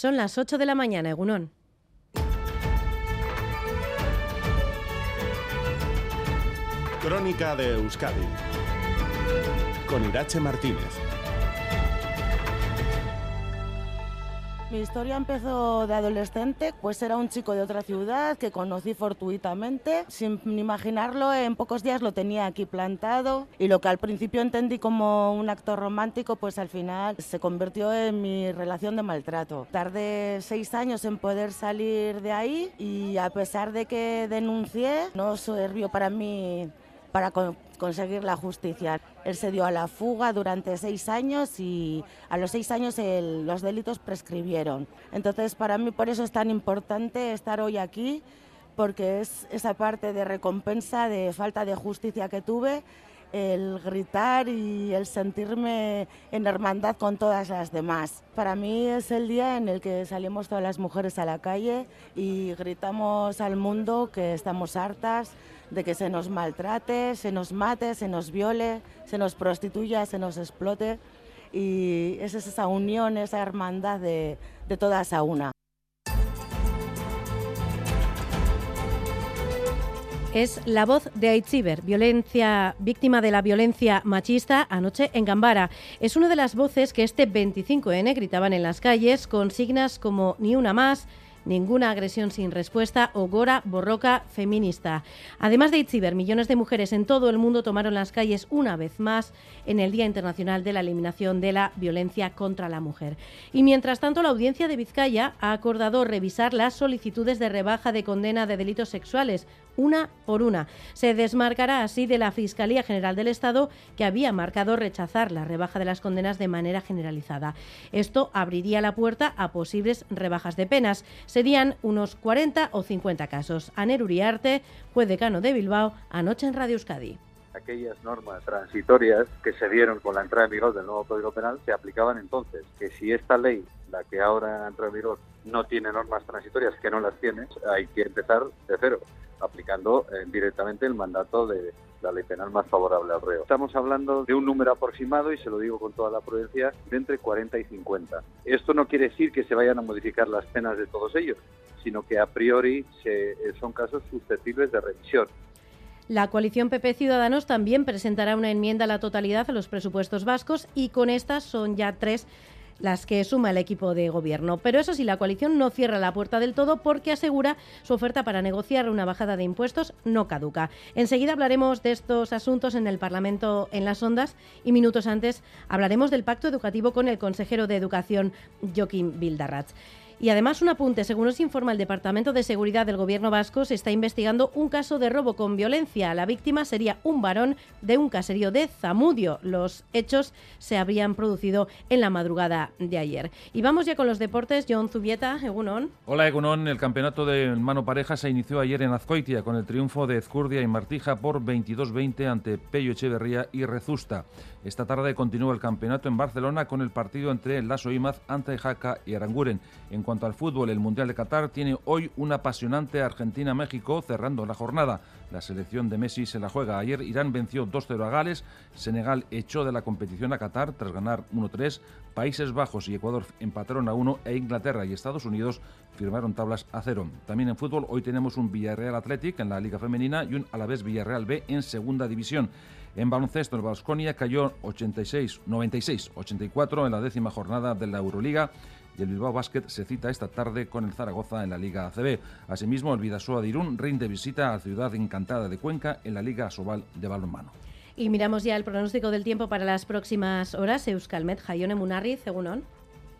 Son las 8 de la mañana, Egunón. Crónica de Euskadi con Irache Martínez. Mi historia empezó de adolescente, pues era un chico de otra ciudad que conocí fortuitamente. Sin imaginarlo, en pocos días lo tenía aquí plantado y lo que al principio entendí como un acto romántico, pues al final se convirtió en mi relación de maltrato. Tardé seis años en poder salir de ahí y a pesar de que denuncié, no sirvió para mí para conseguir la justicia. Él se dio a la fuga durante seis años y a los seis años los delitos prescribieron. Entonces, para mí por eso es tan importante estar hoy aquí, porque es esa parte de recompensa de falta de justicia que tuve, el gritar y el sentirme en hermandad con todas las demás. Para mí es el día en el que salimos todas las mujeres a la calle y gritamos al mundo que estamos hartas de que se nos maltrate, se nos mate, se nos viole, se nos prostituya, se nos explote. Y es esa unión, esa hermandad de, de todas a una. Es la voz de Aitziber, violencia, víctima de la violencia machista anoche en Gambara. Es una de las voces que este 25N gritaban en las calles con signas como ni una más, Ninguna agresión sin respuesta o Gora Borroca feminista. Además de Itziber, millones de mujeres en todo el mundo tomaron las calles una vez más en el Día Internacional de la Eliminación de la Violencia contra la Mujer. Y mientras tanto, la audiencia de Vizcaya ha acordado revisar las solicitudes de rebaja de condena de delitos sexuales, una por una. Se desmarcará así de la Fiscalía General del Estado, que había marcado rechazar la rebaja de las condenas de manera generalizada. Esto abriría la puerta a posibles rebajas de penas. Serían unos 40 o 50 casos. Aner Uriarte fue decano de Bilbao anoche en Radio Euskadi aquellas normas transitorias que se dieron con la entrada en vigor del nuevo Código Penal se aplicaban entonces. Que si esta ley, la que ahora entra en vigor, no tiene normas transitorias, que no las tiene, hay que empezar de cero aplicando eh, directamente el mandato de la ley penal más favorable al reo. Estamos hablando de un número aproximado, y se lo digo con toda la prudencia, de entre 40 y 50. Esto no quiere decir que se vayan a modificar las penas de todos ellos, sino que a priori se, eh, son casos susceptibles de revisión. La coalición PP Ciudadanos también presentará una enmienda a la totalidad a los presupuestos vascos y con estas son ya tres las que suma el equipo de gobierno. Pero eso sí, la coalición no cierra la puerta del todo porque asegura su oferta para negociar una bajada de impuestos no caduca. Enseguida hablaremos de estos asuntos en el Parlamento en las ondas y minutos antes hablaremos del pacto educativo con el consejero de Educación, Joaquín Bildarratz. Y además un apunte, según nos informa el Departamento de Seguridad del Gobierno vasco, se está investigando un caso de robo con violencia. La víctima sería un varón de un caserío de Zamudio. Los hechos se habrían producido en la madrugada de ayer. Y vamos ya con los deportes. John Zubieta, Egunon. Hola Egunon, el campeonato de mano pareja se inició ayer en Azcoitia con el triunfo de Ezcurdia y Martija por 22-20 ante Pello Echeverría y Rezusta. Esta tarde continúa el campeonato en Barcelona con el partido entre Lasso Imaz, Ante Jaca y Aranguren. En cuanto al fútbol, el Mundial de Qatar tiene hoy un apasionante Argentina-México cerrando la jornada. La selección de Messi se la juega. Ayer Irán venció 2-0 a Gales, Senegal echó de la competición a Qatar tras ganar 1-3, Países Bajos y Ecuador empataron a 1 e Inglaterra y Estados Unidos firmaron tablas a cero. También en fútbol hoy tenemos un Villarreal Athletic en la Liga Femenina y un Alavés Villarreal B en Segunda División. En baloncesto, el Vasconia cayó 86, 96, 84 en la décima jornada de la Euroliga y el Bilbao Basket se cita esta tarde con el Zaragoza en la Liga ACB. Asimismo, el Vidasoa de Irún rinde visita a Ciudad Encantada de Cuenca en la Liga Sobal de balonmano. Y miramos ya el pronóstico del tiempo para las próximas horas. Euskalmet, Jaione Munarri, Segunón.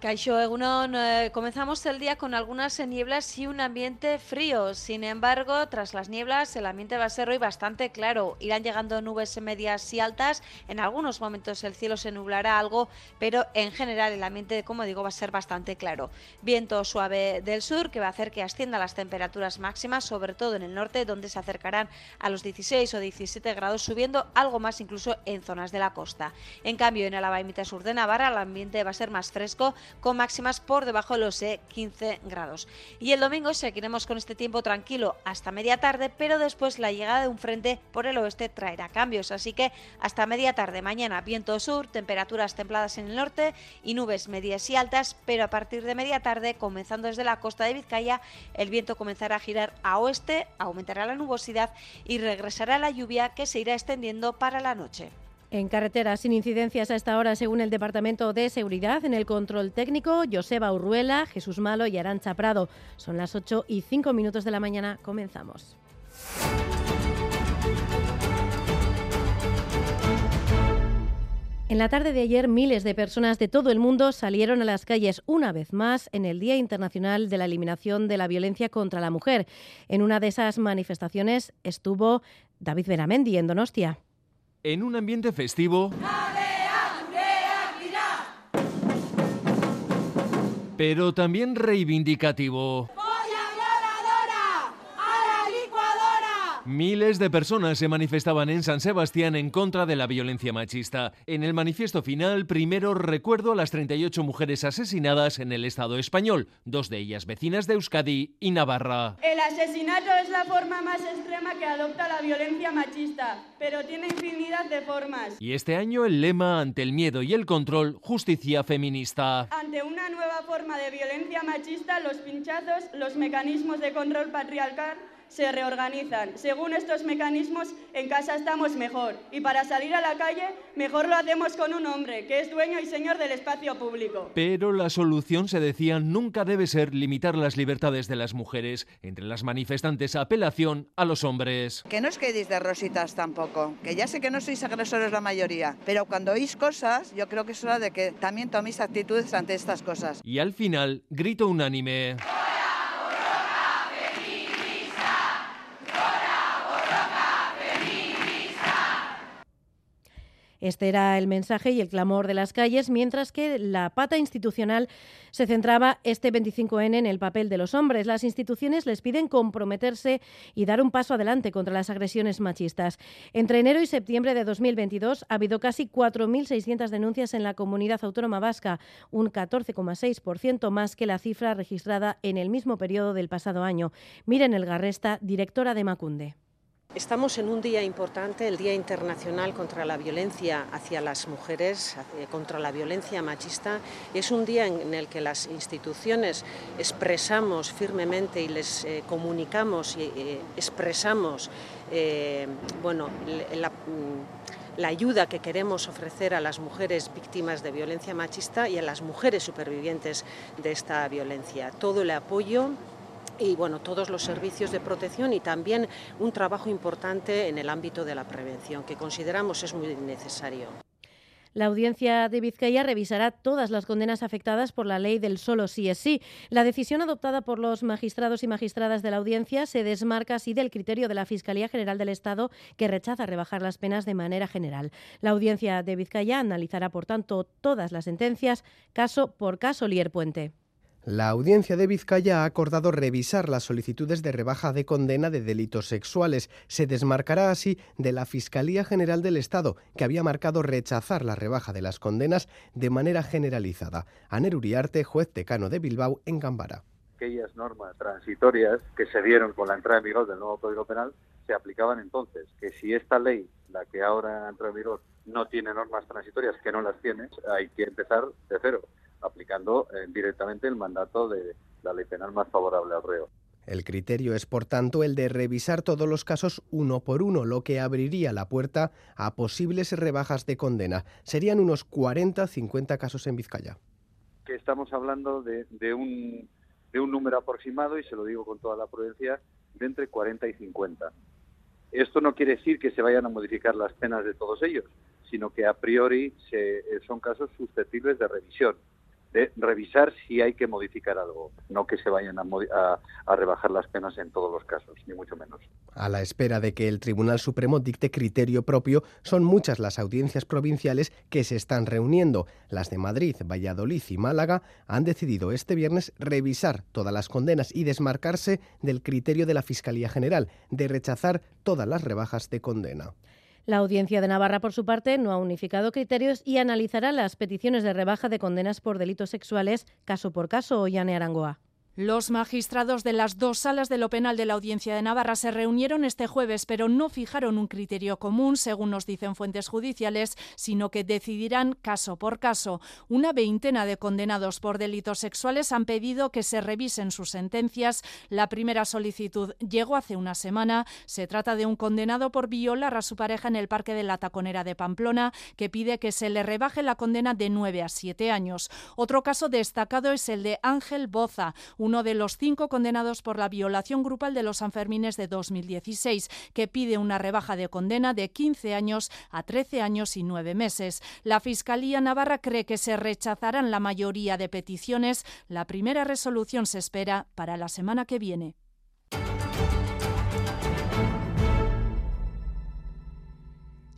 Caixo Egunon, comenzamos el día con algunas nieblas y un ambiente frío. Sin embargo, tras las nieblas, el ambiente va a ser hoy bastante claro. Irán llegando nubes medias y altas. En algunos momentos el cielo se nublará algo, pero en general el ambiente, como digo, va a ser bastante claro. Viento suave del sur que va a hacer que asciendan las temperaturas máximas, sobre todo en el norte, donde se acercarán a los 16 o 17 grados, subiendo algo más incluso en zonas de la costa. En cambio, en Alaba y mitad sur de Navarra, el ambiente va a ser más fresco con máximas por debajo de los 15 eh, grados. Y el domingo seguiremos con este tiempo tranquilo hasta media tarde, pero después la llegada de un frente por el oeste traerá cambios. Así que hasta media tarde mañana viento sur, temperaturas templadas en el norte y nubes medias y altas, pero a partir de media tarde, comenzando desde la costa de Vizcaya, el viento comenzará a girar a oeste, aumentará la nubosidad y regresará la lluvia que se irá extendiendo para la noche. En carretera, sin incidencias a esta hora, según el Departamento de Seguridad, en el control técnico, Joseba Urruela, Jesús Malo y Arancha Prado. Son las 8 y 5 minutos de la mañana. Comenzamos. En la tarde de ayer, miles de personas de todo el mundo salieron a las calles una vez más en el Día Internacional de la Eliminación de la Violencia contra la Mujer. En una de esas manifestaciones estuvo David Beramendi en Donostia. En un ambiente festivo. Pero también reivindicativo. Miles de personas se manifestaban en San Sebastián en contra de la violencia machista. En el manifiesto final, primero recuerdo a las 38 mujeres asesinadas en el Estado español, dos de ellas vecinas de Euskadi y Navarra. El asesinato es la forma más extrema que adopta la violencia machista, pero tiene infinidad de formas. Y este año el lema ante el miedo y el control, justicia feminista. Ante una nueva forma de violencia machista, los pinchazos, los mecanismos de control patriarcal, se reorganizan. Según estos mecanismos, en casa estamos mejor y para salir a la calle mejor lo hacemos con un hombre que es dueño y señor del espacio público. Pero la solución, se decía, nunca debe ser limitar las libertades de las mujeres. Entre las manifestantes, apelación a los hombres. Que no os quedéis de rositas tampoco, que ya sé que no sois agresores la mayoría, pero cuando oís cosas, yo creo que es hora de que también toméis actitudes ante estas cosas. Y al final, grito unánime. Este era el mensaje y el clamor de las calles, mientras que la pata institucional se centraba este 25N en el papel de los hombres. Las instituciones les piden comprometerse y dar un paso adelante contra las agresiones machistas. Entre enero y septiembre de 2022 ha habido casi 4.600 denuncias en la comunidad autónoma vasca, un 14,6% más que la cifra registrada en el mismo periodo del pasado año. Miren el Garresta, directora de Macunde. Estamos en un día importante, el Día Internacional contra la Violencia hacia las Mujeres, eh, contra la violencia machista. Es un día en el que las instituciones expresamos firmemente y les eh, comunicamos y eh, expresamos bueno, la, mm, la ayuda que queremos ofrecer a las mujeres víctimas de violencia machista y a las mujeres supervivientes de esta violencia. Todo el apoyo y bueno, todos los servicios de protección y también un trabajo importante en el ámbito de la prevención, que consideramos es muy necesario. La audiencia de Vizcaya revisará todas las condenas afectadas por la ley del solo sí es sí. La decisión adoptada por los magistrados y magistradas de la audiencia se desmarca así del criterio de la Fiscalía General del Estado, que rechaza rebajar las penas de manera general. La audiencia de Vizcaya analizará, por tanto, todas las sentencias, caso por caso, Lier Puente. La audiencia de Vizcaya ha acordado revisar las solicitudes de rebaja de condena de delitos sexuales. Se desmarcará así de la Fiscalía General del Estado, que había marcado rechazar la rebaja de las condenas de manera generalizada. Aner Uriarte, juez decano de Bilbao, en Gambara. Aquellas normas transitorias que se dieron con la entrada en vigor del nuevo Código Penal se aplicaban entonces. Que si esta ley, la que ahora entra en vigor, no tiene normas transitorias, que no las tiene, hay que empezar de cero aplicando eh, directamente el mandato de la ley penal más favorable al reo. El criterio es, por tanto, el de revisar todos los casos uno por uno, lo que abriría la puerta a posibles rebajas de condena. Serían unos 40-50 casos en Vizcaya. Que estamos hablando de, de, un, de un número aproximado, y se lo digo con toda la prudencia, de entre 40 y 50. Esto no quiere decir que se vayan a modificar las penas de todos ellos, sino que a priori se, son casos susceptibles de revisión de revisar si hay que modificar algo, no que se vayan a, rebajar las penas en todos los casos, ni mucho menos. A la espera de que el Tribunal Supremo dicte criterio propio, son muchas las audiencias provinciales que se están reuniendo. Las de Madrid, Valladolid y Málaga han decidido este viernes revisar todas las condenas y desmarcarse del criterio de la Fiscalía General, de rechazar todas las rebajas de condena. La Audiencia de Navarra, por su parte, no ha unificado criterios y analizará las peticiones de rebaja de condenas por delitos sexuales caso por caso, Ollane Arangoa. Los magistrados de las dos salas de lo penal de la Audiencia de Navarra se reunieron este jueves, pero no fijaron un criterio común, según nos dicen fuentes judiciales, sino que decidirán caso por caso. Una veintena de condenados por delitos sexuales han pedido que se revisen sus sentencias. La primera solicitud llegó hace una semana. Se trata de un condenado por violar a su pareja en el Parque de la Taconera de Pamplona, que pide que se le rebaje la condena de nueve a siete años. Otro caso destacado es el de Ángel Boza, uno de los cinco condenados por la violación grupal de los Sanfermines de 2016, que pide una rebaja de condena de 15 años a 13 años y 9 meses. La Fiscalía Navarra cree que se rechazarán la mayoría de peticiones. La primera resolución se espera para la semana que viene.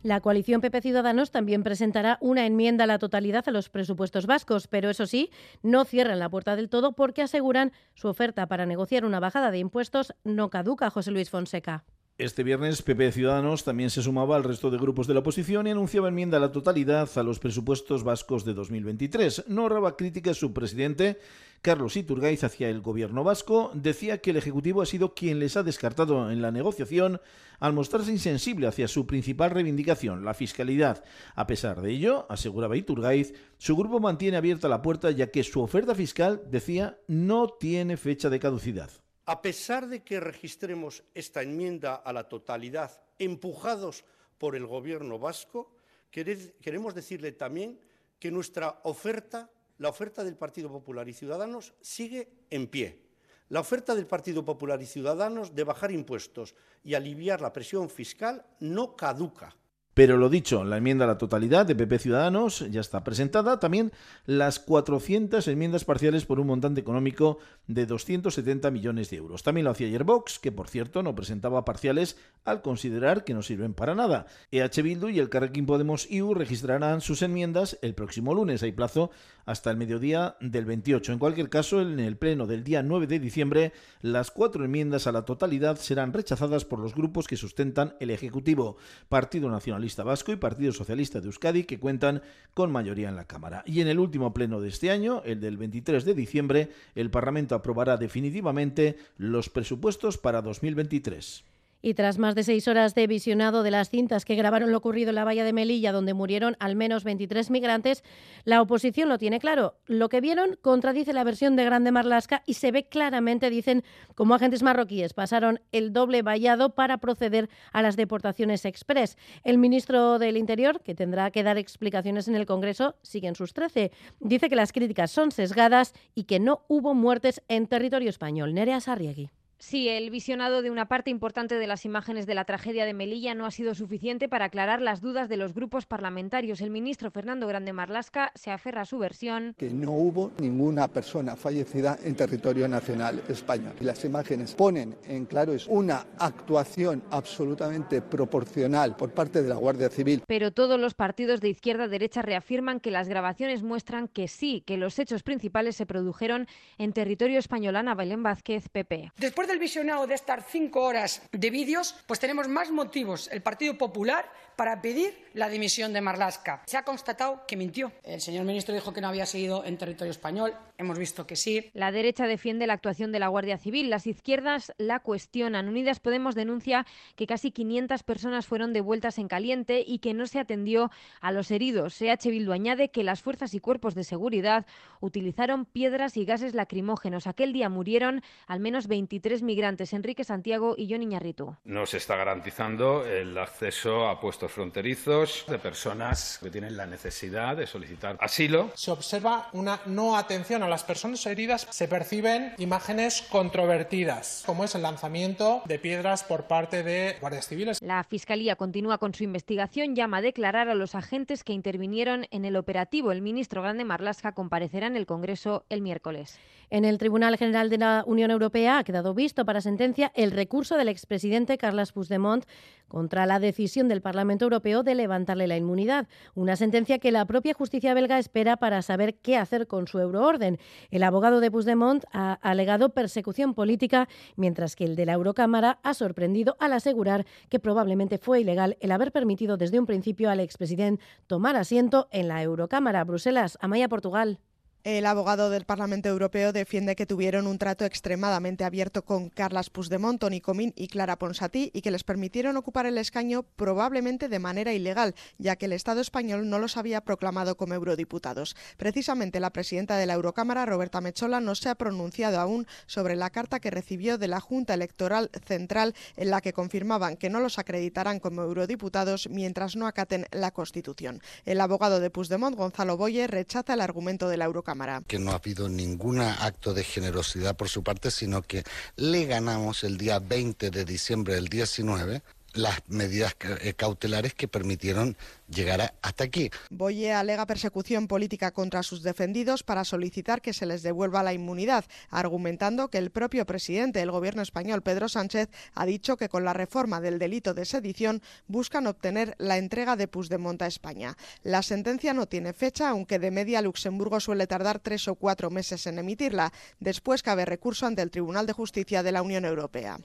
La coalición PP Ciudadanos también presentará una enmienda a la totalidad a los presupuestos vascos, pero eso sí, no cierran la puerta del todo porque aseguran su oferta para negociar una bajada de impuestos no caduca, José Luis Fonseca. Este viernes, PP Ciudadanos también se sumaba al resto de grupos de la oposición y anunciaba enmienda a la totalidad a los presupuestos vascos de 2023. No ahorraba críticas su presidente, Carlos Iturgaiz, hacia el gobierno vasco. Decía que el Ejecutivo ha sido quien les ha descartado en la negociación al mostrarse insensible hacia su principal reivindicación, la fiscalidad. A pesar de ello, aseguraba Iturgaiz, su grupo mantiene abierta la puerta ya que su oferta fiscal, decía, no tiene fecha de caducidad. A pesar de que registremos esta enmienda a la totalidad empujados por el Gobierno vasco, queremos decirle también que nuestra oferta, la oferta del Partido Popular y Ciudadanos, sigue en pie. La oferta del Partido Popular y Ciudadanos de bajar impuestos y aliviar la presión fiscal no caduca. Pero lo dicho, la enmienda a la totalidad de PP Ciudadanos ya está presentada. También las 400 enmiendas parciales por un montante económico de 270 millones de euros. También lo hacía ayer Vox, que por cierto no presentaba parciales al considerar que no sirven para nada. EH Bildu y el Carrequín Podemos IU registrarán sus enmiendas el próximo lunes. Hay plazo hasta el mediodía del 28. En cualquier caso, en el pleno del día 9 de diciembre, las cuatro enmiendas a la totalidad serán rechazadas por los grupos que sustentan el Ejecutivo, Partido Nacionalista Vasco y Partido Socialista de Euskadi, que cuentan con mayoría en la Cámara. Y en el último pleno de este año, el del 23 de diciembre, el Parlamento aprobará definitivamente los presupuestos para 2023. Y tras más de seis horas de visionado de las cintas que grabaron lo ocurrido en la valla de Melilla, donde murieron al menos 23 migrantes, la oposición lo tiene claro. Lo que vieron contradice la versión de Grande Marlasca y se ve claramente, dicen, como agentes marroquíes pasaron el doble vallado para proceder a las deportaciones express. El ministro del Interior, que tendrá que dar explicaciones en el Congreso, sigue en sus 13. Dice que las críticas son sesgadas y que no hubo muertes en territorio español. Nerea Sarriegui. Sí, el visionado de una parte importante de las imágenes de la tragedia de Melilla no ha sido suficiente para aclarar las dudas de los grupos parlamentarios. El ministro Fernando Grande Marlasca se aferra a su versión. Que no hubo ninguna persona fallecida en territorio nacional español. Las imágenes ponen en claro es una actuación absolutamente proporcional por parte de la Guardia Civil. Pero todos los partidos de izquierda derecha reafirman que las grabaciones muestran que sí, que los hechos principales se produjeron en territorio español. Ana Belén Vázquez, PP. Después del visionado de estas cinco horas de vídeos, pues tenemos más motivos. El Partido Popular para pedir la dimisión de Marlasca. Se ha constatado que mintió. El señor ministro dijo que no había seguido en territorio español. Hemos visto que sí. La derecha defiende la actuación de la Guardia Civil. Las izquierdas la cuestionan. Unidas Podemos denuncia que casi 500 personas fueron devueltas en caliente y que no se atendió a los heridos. CH Bildu añade que las fuerzas y cuerpos de seguridad utilizaron piedras y gases lacrimógenos. Aquel día murieron al menos 23 migrantes, Enrique Santiago y John Iñarritu. No se está garantizando el acceso a puestos fronterizos de personas que tienen la necesidad de solicitar asilo. Se observa una no atención a las personas heridas. Se perciben imágenes controvertidas, como es el lanzamiento de piedras por parte de guardias civiles. La Fiscalía continúa con su investigación, llama a declarar a los agentes que intervinieron en el operativo. El ministro Grande Marlasca comparecerá en el Congreso el miércoles. En el Tribunal General de la Unión Europea ha quedado visto para sentencia el recurso del expresidente Carles Puigdemont contra la decisión del Parlamento Europeo de levantarle la inmunidad, una sentencia que la propia justicia belga espera para saber qué hacer con su euroorden. El abogado de Puigdemont ha alegado persecución política, mientras que el de la Eurocámara ha sorprendido al asegurar que probablemente fue ilegal el haber permitido desde un principio al expresidente tomar asiento en la Eurocámara. Bruselas, Amaya, Portugal. El abogado del Parlamento Europeo defiende que tuvieron un trato extremadamente abierto con Carlas Puigdemont, Tony Comín y Clara Ponsatí y que les permitieron ocupar el escaño probablemente de manera ilegal, ya que el Estado español no los había proclamado como eurodiputados. Precisamente la presidenta de la Eurocámara, Roberta Mechola, no se ha pronunciado aún sobre la carta que recibió de la Junta Electoral Central en la que confirmaban que no los acreditarán como eurodiputados mientras no acaten la Constitución. El abogado de Puigdemont, Gonzalo Boye, rechaza el argumento de la Eurocámara. Que no ha habido ningún acto de generosidad por su parte, sino que le ganamos el día 20 de diciembre del 19 las medidas eh, cautelares que permitieron llegar hasta aquí. Boye alega persecución política contra sus defendidos para solicitar que se les devuelva la inmunidad, argumentando que el propio presidente del gobierno español, Pedro Sánchez, ha dicho que con la reforma del delito de sedición buscan obtener la entrega de Puigdemont a España. La sentencia no tiene fecha, aunque de media Luxemburgo suele tardar tres o cuatro meses en emitirla. Después cabe recurso ante el Tribunal de Justicia de la Unión Europea.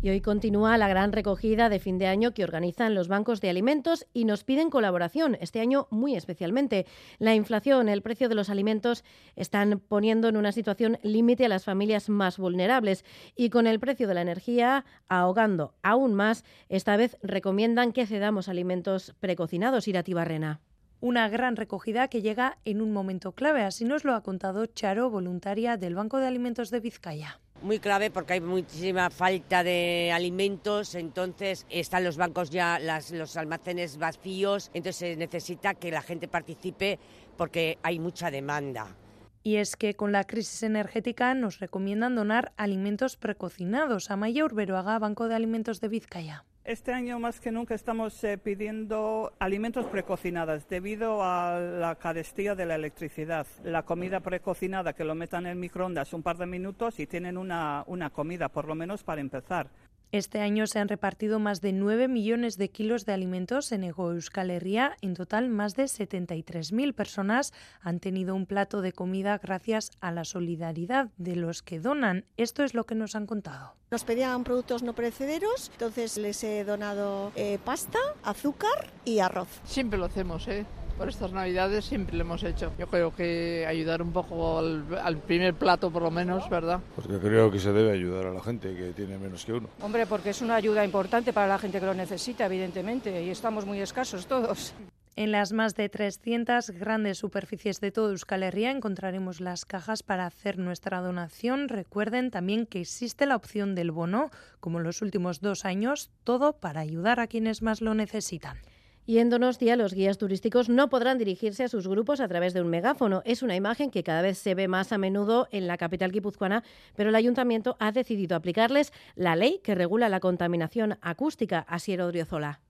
Y hoy continúa la gran recogida de fin de año que organizan los bancos de alimentos y nos piden colaboración, este año muy especialmente. La inflación, el precio de los alimentos están poniendo en una situación límite a las familias más vulnerables y con el precio de la energía ahogando aún más, esta vez recomiendan que cedamos alimentos precocinados. Irati Barrena una gran recogida que llega en un momento clave. Así nos lo ha contado Charo, voluntaria del Banco de Alimentos de Vizcaya muy clave porque hay muchísima falta de alimentos, entonces están los bancos ya, los almacenes vacíos, entonces se necesita que la gente participe porque hay mucha demanda. Y es que con la crisis energética nos recomiendan donar alimentos precocinados. a Mayor Beruaga, Banco de Alimentos de Vizcaya. Este año más que nunca estamos eh, pidiendo alimentos precocinados debido a la carestía de la electricidad. La comida precocinada que lo metan en el microondas un par de minutos y tienen una, una comida por lo menos para empezar. Este año se han repartido más de 9 millones de kilos de alimentos en Ego Euskal Herria. En total, más de 73.000 personas han tenido un plato de comida gracias a la solidaridad de los que donan. Esto es lo que nos han contado. Nos pedían productos no perecederos, entonces les he donado eh, pasta, azúcar y arroz. Siempre lo hacemos, ¿eh? Por estas navidades siempre lo hemos hecho. Yo creo que ayudar un poco al, primer plato por lo menos, ¿verdad? Porque creo que se debe ayudar a la gente que tiene menos que uno. Hombre, porque es una ayuda importante para la gente que lo necesita, evidentemente, y estamos muy escasos todos. En las más de 300 grandes superficies de todo Euskal Herria encontraremos las cajas para hacer nuestra donación. Recuerden también que existe la opción del bono, como en los últimos dos años, todo para ayudar a quienes más lo necesitan. Y en Donostia los guías turísticos no podrán dirigirse a sus grupos a través de un megáfono. Es una imagen que cada vez se ve más a menudo en la capital guipuzcoana, pero el ayuntamiento ha decidido aplicarles la ley que regula la contaminación acústica. Asier Odriozola.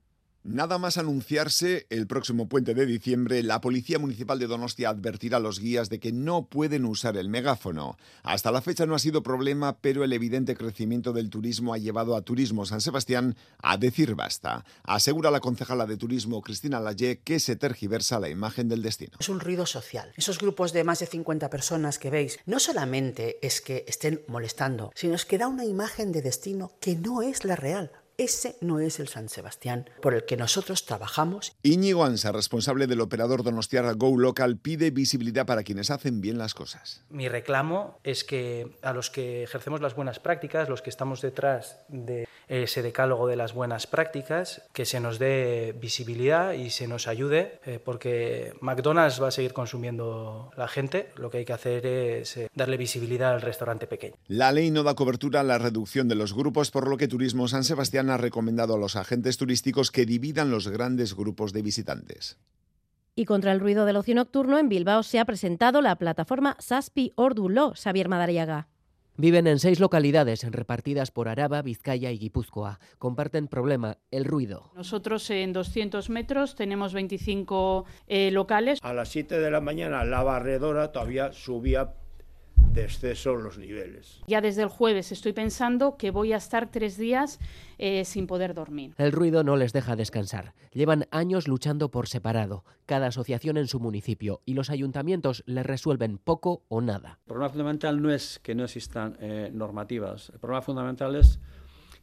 Nada más anunciarse el próximo puente de diciembre, la Policía Municipal de Donostia advertirá a los guías de que no pueden usar el megáfono. Hasta la fecha no ha sido problema, pero el evidente crecimiento del turismo ha llevado a Turismo San Sebastián a decir basta. Asegura la concejala de Turismo Cristina Laye que se tergiversa la imagen del destino. Es un ruido social. Esos grupos de más de 50 personas que veis, no solamente es que estén molestando, sino que da una imagen de destino que no es la real. Ese no es el San Sebastián por el que nosotros trabajamos. Íñigo Ansa, responsable del operador Donostiarra Go Local, pide visibilidad para quienes hacen bien las cosas. Mi reclamo es que a los que ejercemos las buenas prácticas, los que estamos detrás de ese decálogo de las buenas prácticas, que se nos dé visibilidad y se nos ayude, eh, porque McDonald's va a seguir consumiendo la gente. Lo que hay que hacer es eh, darle visibilidad al restaurante pequeño. La ley no da cobertura a la reducción de los grupos, por lo que Turismo San Sebastián ha recomendado a los agentes turísticos que dividan los grandes grupos de visitantes. Y contra el ruido del ocio nocturno, en Bilbao se ha presentado la plataforma Saspi Ordulo, Xavier Madariaga. Viven en seis localidades repartidas por Araba, Vizcaya y Guipúzcoa. Comparten problema, el ruido. Nosotros en 200 metros tenemos 25 eh, locales. A las 7 de la mañana la barredora todavía subía descenso en los niveles. Ya desde el jueves estoy pensando que voy a estar tres días eh, sin poder dormir. El ruido no les deja descansar. Llevan años luchando por separado, cada asociación en su municipio, y los ayuntamientos les resuelven poco o nada. El problema fundamental no es que no existan eh, normativas. El problema fundamental es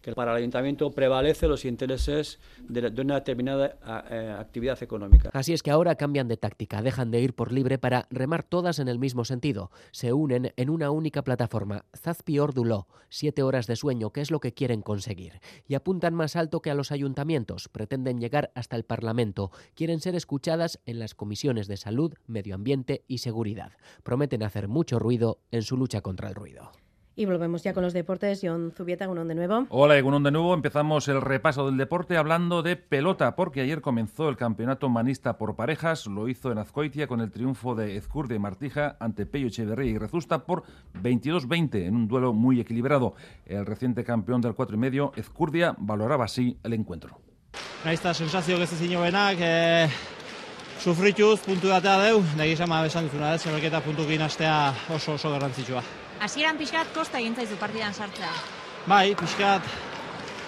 que para el ayuntamiento prevalece los intereses de, una determinada eh, actividad económica. Así es que ahora cambian de táctica, dejan de ir por libre para remar todas en el mismo sentido. Se unen en una única plataforma, Zazpi Orduló, siete horas de sueño, que es lo que quieren conseguir. Y apuntan más alto que a los ayuntamientos, pretenden llegar hasta el Parlamento, quieren ser escuchadas en las comisiones de salud, medio ambiente y seguridad. Prometen hacer mucho ruido en su lucha contra el ruido. Y volvemos ya con los deportes. John Zubieta, Gunón de nuevo. Hola, Gunón de nuevo. Empezamos el repaso del deporte hablando de pelota, porque ayer comenzó el campeonato manista por parejas. Lo hizo en Azcoitia con el triunfo de Ezcurde y Martija ante Pello Echeverría y Rezusta por 22-20 en un duelo muy equilibrado. El reciente campeón del 4 y medio, Ezcurdia, valoraba así el encuentro. Naizta sensazio gezezin benak, eh, sufrituz puntu datea deu, nahi esan esan duzuna, ez, puntu ginastea oso oso garrantzitsua. Hasieran pixkat kosta egin zaizu partidan sartzea. Bai, pixkat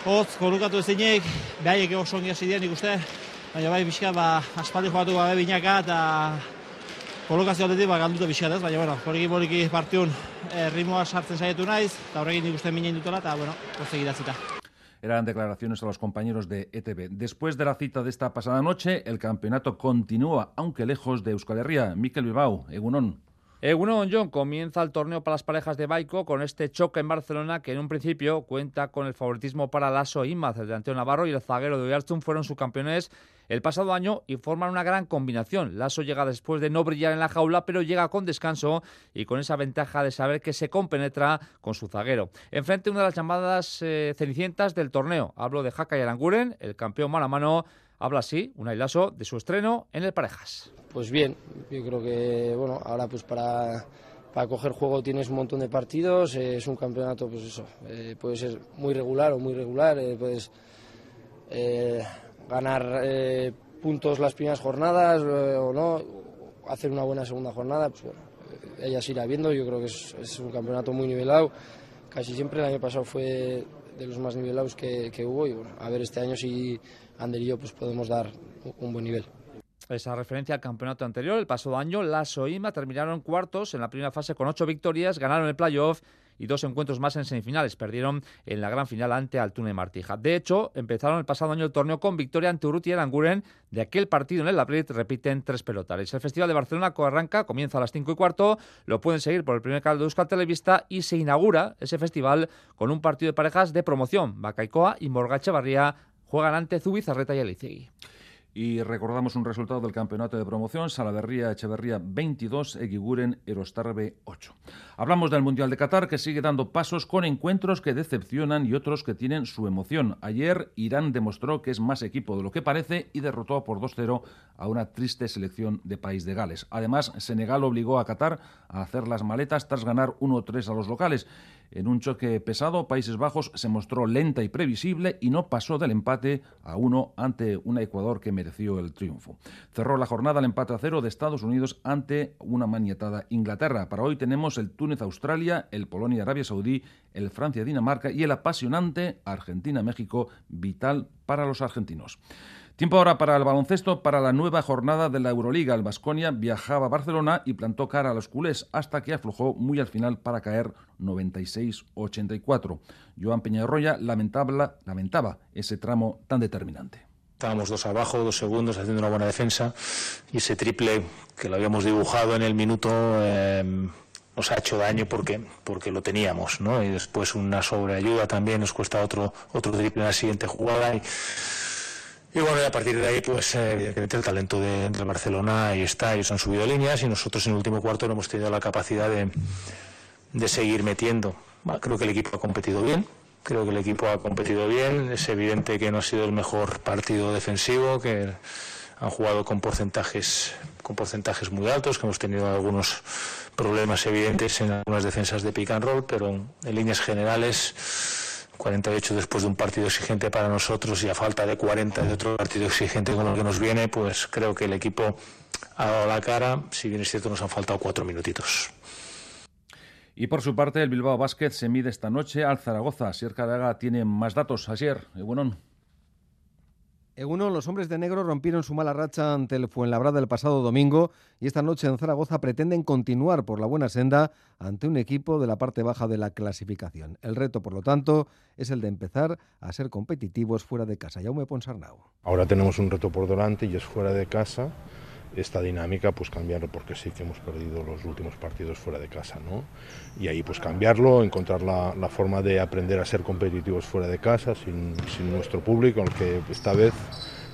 hotz kolukatu ezinik, behaiek oso ongi hasi dien ikuste, baina bai pixkat ba, aspaldi jokatu gabe binaka eta kolokazio aldetik ba, galduta pixkat ez, baina bueno, poliki poliki partiun eh, ritmoa sartzen saietu naiz, eta horrekin ikusten minen dutela, eta bueno, koste egidatzita. Eran declaraciones a los compañeros de ETV. Después de la cita de esta pasada noche, el campeonato continúa, aunque lejos de Euskal Herria. Miquel Bilbao, Egunon. Egunon John comienza el torneo para las parejas de Baico con este choque en Barcelona que en un principio cuenta con el favoritismo para Lasso Imaz, el delantero Navarro y el zaguero de Oyarzún fueron subcampeones el pasado año y forman una gran combinación. Lasso llega después de no brillar en la jaula, pero llega con descanso y con esa ventaja de saber que se compenetra con su zaguero. Enfrente una de las llamadas eh, cenicientas del torneo. Hablo de Jaca y Aranguren, el campeón mano a mano Habla así, un de su estreno en el Parejas. Pues bien, yo creo que bueno, ahora pues para, para coger juego tienes un montón de partidos, eh, es un campeonato, pues eso, eh, puede ser muy regular o muy regular, eh, puedes ganar puntos las primeras jornadas o no, hacer una buena segunda jornada, pues bueno, ella se irá viendo, yo creo que es, es, un campeonato muy nivelado, casi siempre el año pasado fue de los más nivelados que, que hubo y bueno, a ver este año si Ander y yo pues podemos dar un buen nivel. Esa referencia al campeonato anterior, el pasado año, las Soima terminaron cuartos en la primera fase con ocho victorias, ganaron el playoff y dos encuentros más en semifinales. Perdieron en la gran final ante Altuna y Martija. De hecho, empezaron el pasado año el torneo con victoria ante Urruti y Aranguren. De aquel partido en el Laprit repiten tres pelotares. El Festival de Barcelona arranca, comienza a las cinco y cuarto. Lo pueden seguir por el primer canal de Euskal Televista y se inaugura ese festival con un partido de parejas de promoción. Bacaicoa y Morgache Barría juegan ante Zubizarreta y Alicegui. Y recordamos un resultado del campeonato de promoción, Salaverría Echeverría 22, Eguiguren Erostarbe 8. Hablamos del Mundial de Qatar que sigue dando pasos con encuentros que decepcionan y otros que tienen su emoción. Ayer Irán demostró que es más equipo de lo que parece y derrotó por 2-0 a una triste selección de país de Gales. Además, Senegal obligó a Qatar a hacer las maletas tras ganar 1-3 a los locales. En un choque pesado, Países Bajos se mostró lenta y previsible y no pasó del empate a uno ante un Ecuador que mereció el triunfo. Cerró la jornada el empate a cero de Estados Unidos ante una manietada Inglaterra. Para hoy tenemos el Túnez-Australia, el Polonia-Arabia Saudí, el Francia-Dinamarca y el apasionante Argentina-México, vital para los argentinos. Tiempo ahora para el baloncesto, para la nueva jornada de la Euroliga. El Vasconia viajaba a Barcelona y plantó cara a los culés hasta que aflojó muy al final para caer 96-84. Joan Peñarroya lamentaba, lamentaba ese tramo tan determinante. Estábamos dos abajo, dos segundos, haciendo una buena defensa y ese triple que lo habíamos dibujado en el minuto em, nos ha hecho daño porque, porque lo teníamos, ¿no? Y después una sobreayuda también nos cuesta otro, otro triple en la siguiente jugada y y bueno, a partir de ahí, pues eh, evidentemente el talento de, Barcelona ahí está, ellos han subido líneas y nosotros en el último cuarto no hemos tenido la capacidad de, de seguir metiendo. creo que el equipo ha competido bien, creo que el equipo ha competido bien, es evidente que no ha sido el mejor partido defensivo, que han jugado con porcentajes, con porcentajes muy altos, que hemos tenido algunos problemas evidentes en algunas defensas de pick and roll, pero en líneas generales 48 después de un partido exigente para nosotros y a falta de 40 de otro partido exigente con lo que nos viene, pues creo que el equipo ha dado la cara, si bien es cierto nos han faltado cuatro minutitos. Y por su parte, el Bilbao Basket se mide esta noche al Zaragoza. Sier Cadaga tiene más datos. Asier, bueno. Eguno, los hombres de negro rompieron su mala racha ante el Fuenlabrada el pasado domingo y esta noche en Zaragoza pretenden continuar por la buena senda ante un equipo de la parte baja de la clasificación. El reto, por lo tanto, es el de empezar a ser competitivos fuera de casa. Jaume Ponsarnau. Ahora tenemos un reto por delante y es fuera de casa esta dinámica, pues cambiarlo, porque sí que hemos perdido los últimos partidos fuera de casa, ¿no? Y ahí pues cambiarlo, encontrar la, forma de aprender a ser competitivos fuera de casa, sin, sin nuestro público, el que esta vez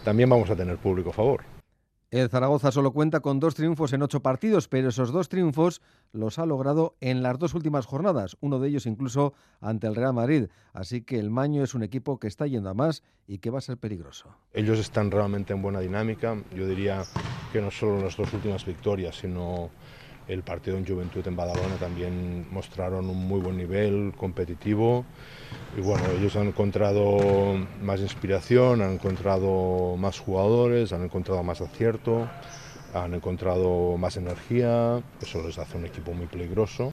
también vamos a tener público a favor. El Zaragoza solo cuenta con dos triunfos en ocho partidos, pero esos dos triunfos los ha logrado en las dos últimas jornadas, uno de ellos incluso ante el Real Madrid. Así que el Maño es un equipo que está yendo a más y que va a ser peligroso. Ellos están realmente en buena dinámica. Yo diría que no solo las dos últimas victorias, sino el partido en Juventud en Badalona también mostraron un muy buen nivel competitivo y bueno, ellos han encontrado más inspiración, han encontrado más jugadores, han encontrado más acierto, han encontrado más energía, eso les hace un equipo muy peligroso.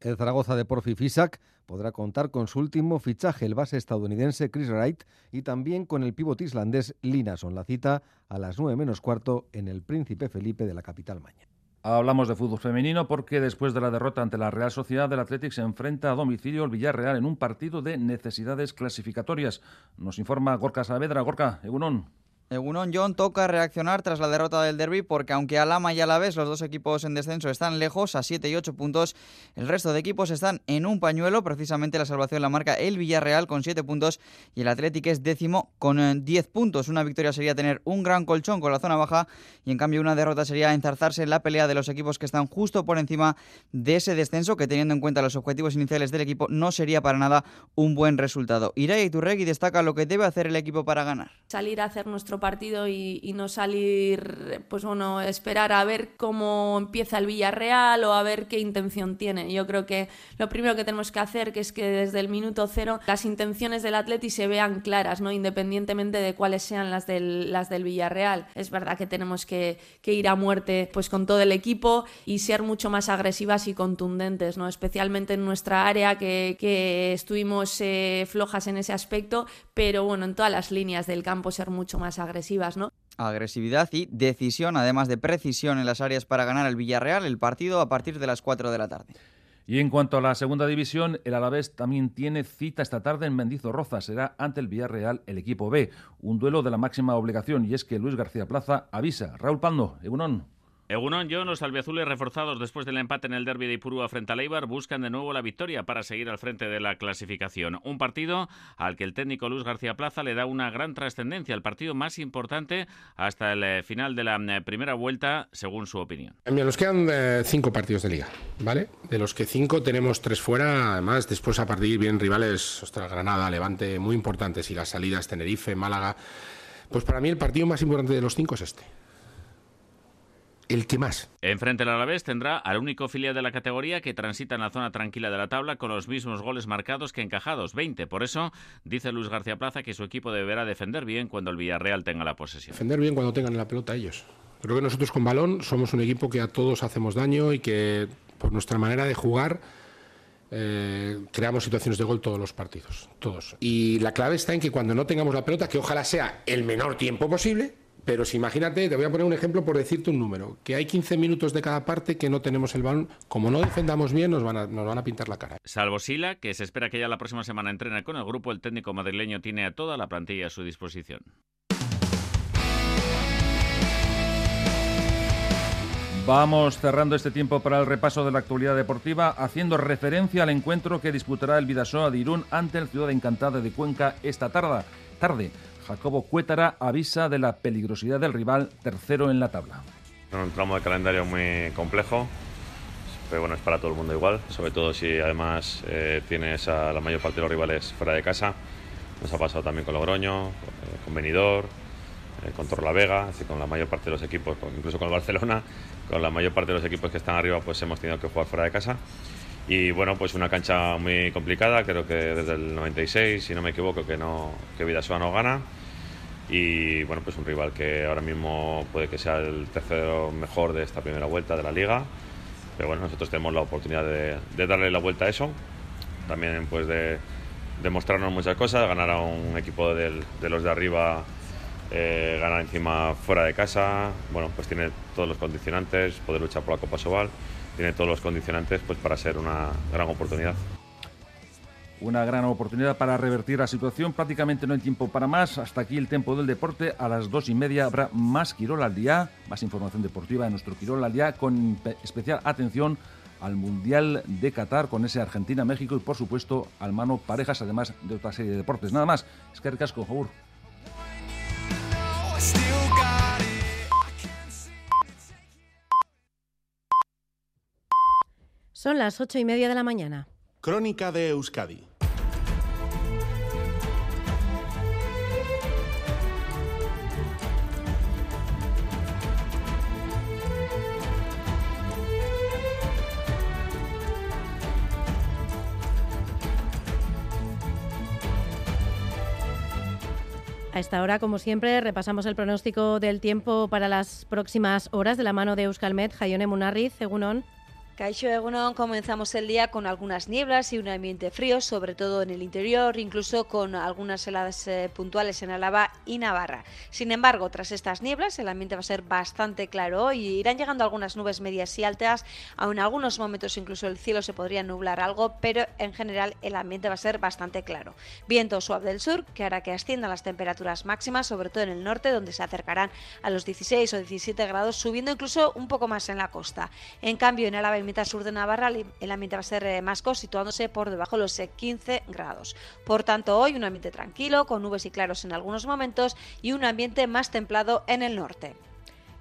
El Zaragoza de Porfi Fisac podrá contar con su último fichaje, el base estadounidense Chris Wright, y también con el pívot islandés Linason. La cita a las 9 menos cuarto en el Príncipe Felipe de la capital mañana. Hablamos de fútbol femenino porque después de la derrota ante la Real Sociedad del Athletic se enfrenta a domicilio el Villarreal en un partido de necesidades clasificatorias. Nos informa Gorka Saavedra. Gorka, Egunon. Egunon John toca reaccionar tras la derrota del derby porque aunque Alama y Alavés, los dos equipos en descenso, están lejos a 7 y 8 puntos, el resto de equipos están en un pañuelo. Precisamente la salvación la marca el Villarreal con 7 puntos y el Atlético es décimo con 10 eh, puntos. Una victoria sería tener un gran colchón con la zona baja y en cambio una derrota sería enzarzarse en la pelea de los equipos que están justo por encima de ese descenso que teniendo en cuenta los objetivos iniciales del equipo no sería para nada un buen resultado. Irai Iturregui destaca lo que debe hacer el equipo para ganar. Salir a hacer nuestro partido y, no salir, pues bueno, esperar a ver cómo empieza el Villarreal o a ver qué intención tiene. Yo creo que lo primero que tenemos que hacer que es que desde el minuto cero las intenciones del Atleti se vean claras, ¿no? Independientemente de cuáles sean las del, las del Villarreal. Es verdad que tenemos que, ir a muerte pues con todo el equipo y ser mucho más agresivas y contundentes, ¿no? Especialmente en nuestra área que, estuvimos eh, flojas en ese aspecto, pero bueno, en todas las líneas del campo ser mucho más agresivas, ¿no? Agresividad y decisión, además de precisión en las áreas para ganar el Villarreal, el partido a partir de las 4 de la tarde. Y en cuanto a la segunda división, el Alavés también tiene cita esta tarde en Mendizorroza. Será ante el Villarreal el equipo B. Un duelo de la máxima obligación y es que Luis García Plaza avisa. Raúl Pando, Egunon. Egunon John, los albiazules reforzados después del empate en el derby de Ipurúa frente a Leibar buscan de nuevo la victoria para seguir al frente de la clasificación. Un partido al que el técnico Luis García Plaza le da una gran trascendencia, el partido más importante hasta el eh, final de la eh, primera vuelta, según su opinión. nos quedan eh, cinco partidos de liga, ¿vale? De los que cinco tenemos tres fuera, además después a partir bien rivales, ostras, Granada, Levante, muy importantes y las salidas Tenerife, Málaga. Pues para mí el partido más importante de los cinco es este el que más. Enfrente del Alavés tendrá al único filial de la categoría que transita en la zona tranquila de la tabla con los mismos goles marcados que encajados, 20. Por eso, dice Luis García Plaza que su equipo deberá defender bien cuando el Villarreal tenga la posesión. Defender bien cuando tengan la pelota ellos. Creo que nosotros con balón somos un equipo que a todos hacemos daño y que por nuestra manera de jugar eh, creamos situaciones de gol todos los partidos, todos. Y la clave está en que cuando no tengamos la pelota, que ojalá sea el menor tiempo posible, pero si imagínate, te voy a poner un ejemplo por decirte un número, que hay 15 minutos de cada parte que no tenemos el balón, como no defendamos bien nos van a, nos van a pintar la cara. Salvo Sila, que se espera que ya la próxima semana entrene con el grupo, el técnico madrileño tiene a toda la plantilla a su disposición. Vamos cerrando este tiempo para el repaso de la actualidad deportiva, haciendo referencia al encuentro que disputará el Vidasoa de Irún ante el Ciudad Encantada de Cuenca esta tarde. tarde. Jacobo Cuétara avisa de la peligrosidad del rival tercero en la tabla. Un tramo de calendario muy complejo, pero bueno, es para todo el mundo igual, sobre todo si además eh, tienes a la mayor parte de los rivales fuera de casa. Nos ha pasado también con Logroño, eh, con Benidorm, eh, con Torlavega, así con la mayor parte de los equipos, incluso con el Barcelona, con la mayor parte de los equipos que están arriba, pues hemos tenido que jugar fuera de casa. Y bueno, pues una cancha muy complicada, creo que desde el 96, si no me equivoco, que, no, que Vidasoa no gana. Y bueno, pues un rival que ahora mismo puede que sea el tercero mejor de esta primera vuelta de la liga. pero bueno, nosotros tenemos la oportunidad de, darle la vuelta a eso, también pues de demostrarnos muchas cosas, ganar a un equipo de los de arriba, eh, ganar encima fuera de casa, bueno, pues tiene todos los condicionantes, poder luchar por la Copa Sobal, tiene todos los condicionantes pues para ser una gran oportunidad. Una gran oportunidad para revertir la situación. Prácticamente no hay tiempo para más. Hasta aquí el tiempo del deporte. A las dos y media habrá más Quirol al día, más información deportiva de nuestro Quirol al día, con especial atención al Mundial de Qatar con ese Argentina-México y por supuesto al mano parejas, además de otra serie de deportes. Nada más. Es que casco, favor. Son las ocho y media de la mañana. Crónica de Euskadi. A esta hora, como siempre, repasamos el pronóstico del tiempo para las próximas horas de la mano de Euskalmet, Jaione Munarriz, Egunon. Caixo Egunon, comenzamos el día con algunas nieblas y un ambiente frío, sobre todo en el interior, incluso con algunas heladas eh, puntuales en Álava y Navarra. Sin embargo, tras estas nieblas, el ambiente va a ser bastante claro y irán llegando algunas nubes medias y altas, aun en algunos momentos incluso el cielo se podría nublar algo, pero en general el ambiente va a ser bastante claro. Viento suave del sur, que hará que asciendan las temperaturas máximas, sobre todo en el norte, donde se acercarán a los 16 o 17 grados, subiendo incluso un poco más en la costa. En cambio, en Álava mitad sur de Navarra el ambiente va a ser eh, más situándose por debajo de los 15 eh, grados. Por tanto, hoy un ambiente tranquilo, con nubes y claros en algunos momentos y un ambiente más templado en el norte.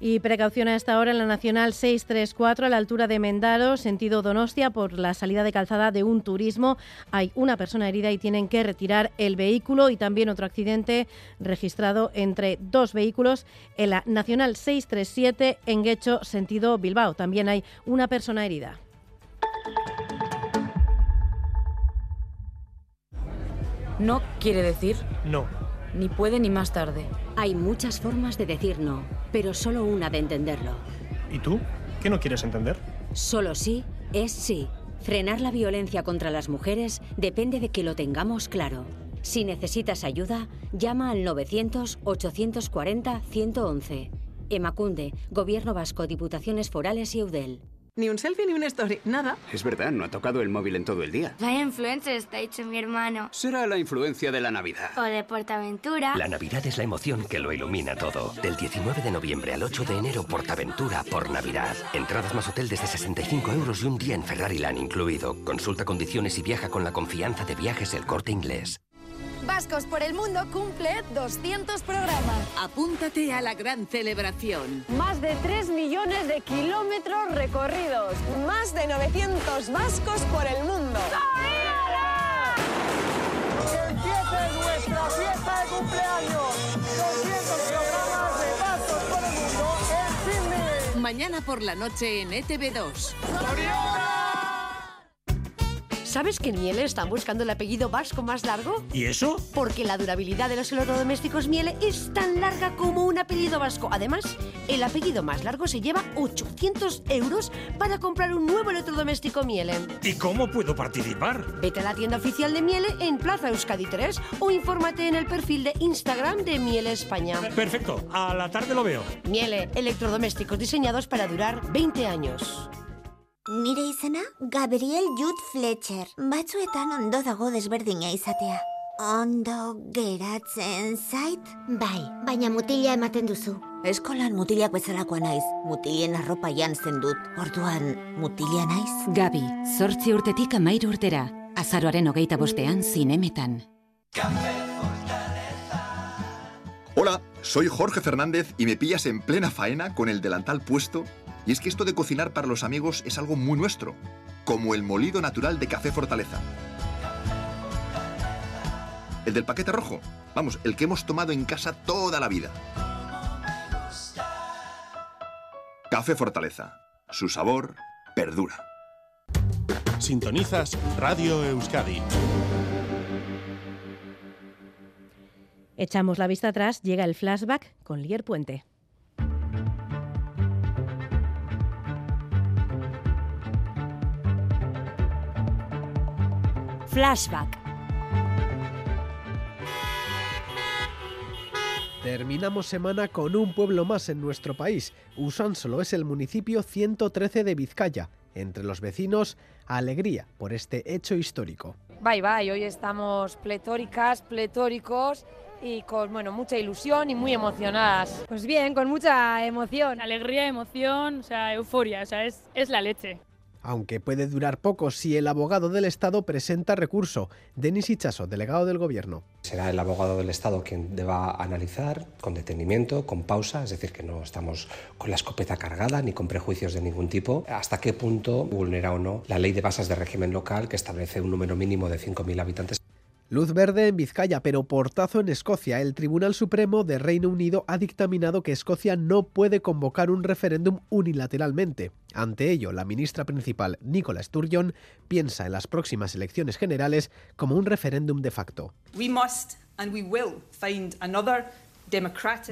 Y precaución a esta hora en la Nacional 634 a la altura de Mendaro, sentido Donostia, por la salida de calzada de un turismo. Hay una persona herida y tienen que retirar el vehículo y también otro accidente registrado entre dos vehículos en la Nacional 637 en Guecho, sentido Bilbao. También hay una persona herida. No quiere decir no ni puede ni más tarde. Hay muchas formas de decir no, pero solo una de entenderlo. ¿Y tú? ¿Qué no quieres entender? Solo sí es sí. Frenar la violencia contra las mujeres depende de que lo tengamos claro. Si necesitas ayuda, llama al 900-840-111. Emacunde, Gobierno Vasco, Diputaciones Forales y Eudel. Ni un selfie ni una story, nada. Es verdad, no ha tocado el móvil en todo el día. Vaya influencer está hecho mi hermano. Será la influencia de la Navidad. O de Portaventura. La Navidad es la emoción que lo ilumina todo. Del 19 de noviembre al 8 de enero, Portaventura por Navidad. Entradas más hotel desde 65 euros y un día en Ferrari Land incluido. Consulta condiciones y viaja con la confianza de viajes El Corte Inglés. Vascos por el Mundo cumple 200 programas. Apúntate a la gran celebración. Más de 3 millones de kilómetros recorridos. Más de 900 vascos por el mundo. ¡Que empiece nuestra fiesta de cumpleaños! 200 programas de Vascos por el Mundo en Sydney. Mañana por la noche en ETV2. ¿Sabes que en Miele están buscando el apellido vasco más largo? ¿Y eso? Porque la durabilidad de los electrodomésticos Miele es tan larga como un apellido vasco. Además, el apellido más largo se lleva 800 euros para comprar un nuevo electrodoméstico Miele. ¿Y cómo puedo participar? Vete a la tienda oficial de Miele en Plaza Euskadi 3 o infórmate en el perfil de Instagram de Miele España. Perfecto, a la tarde lo veo. Miele, electrodomésticos diseñados para durar 20 años. Nire izena, Gabriel Jud Fletcher. Batzuetan ondo dago desberdina izatea. Ondo geratzen zait? Bai, baina mutila ematen duzu. Eskolan mutilak bezalakoa naiz. Mutilien arropa jantzen dut. Orduan, mutilia naiz? Gabi, zortzi urtetik amairu urtera. Azaroaren hogeita bostean zinemetan. Hola, soy Jorge Fernández y me pillas en plena faena con el delantal puesto y es que esto de cocinar para los amigos es algo muy nuestro, como el molido natural de Café Fortaleza. El del paquete rojo, vamos, el que hemos tomado en casa toda la vida. Café Fortaleza, su sabor perdura. Sintonizas Radio Euskadi. Echamos la vista atrás, llega el flashback con Lier Puente. Flashback. Terminamos semana con un pueblo más en nuestro país. Usánsolo es el municipio 113 de Vizcaya. Entre los vecinos, alegría por este hecho histórico. Bye bye, hoy estamos pletóricas, pletóricos y con bueno, mucha ilusión y muy emocionadas. Pues bien, con mucha emoción. Alegría, emoción, o sea, euforia, o sea, es, es la leche aunque puede durar poco si el abogado del Estado presenta recurso. Denis Ichaso, delegado del Gobierno. Será el abogado del Estado quien deba analizar con detenimiento, con pausa, es decir, que no estamos con la escopeta cargada ni con prejuicios de ningún tipo, hasta qué punto vulnera o no la ley de bases de régimen local que establece un número mínimo de 5.000 habitantes. Luz verde en Vizcaya, pero portazo en Escocia. El Tribunal Supremo de Reino Unido ha dictaminado que Escocia no puede convocar un referéndum unilateralmente. Ante ello, la ministra principal, Nicola Sturgeon, piensa en las próximas elecciones generales como un referéndum de facto.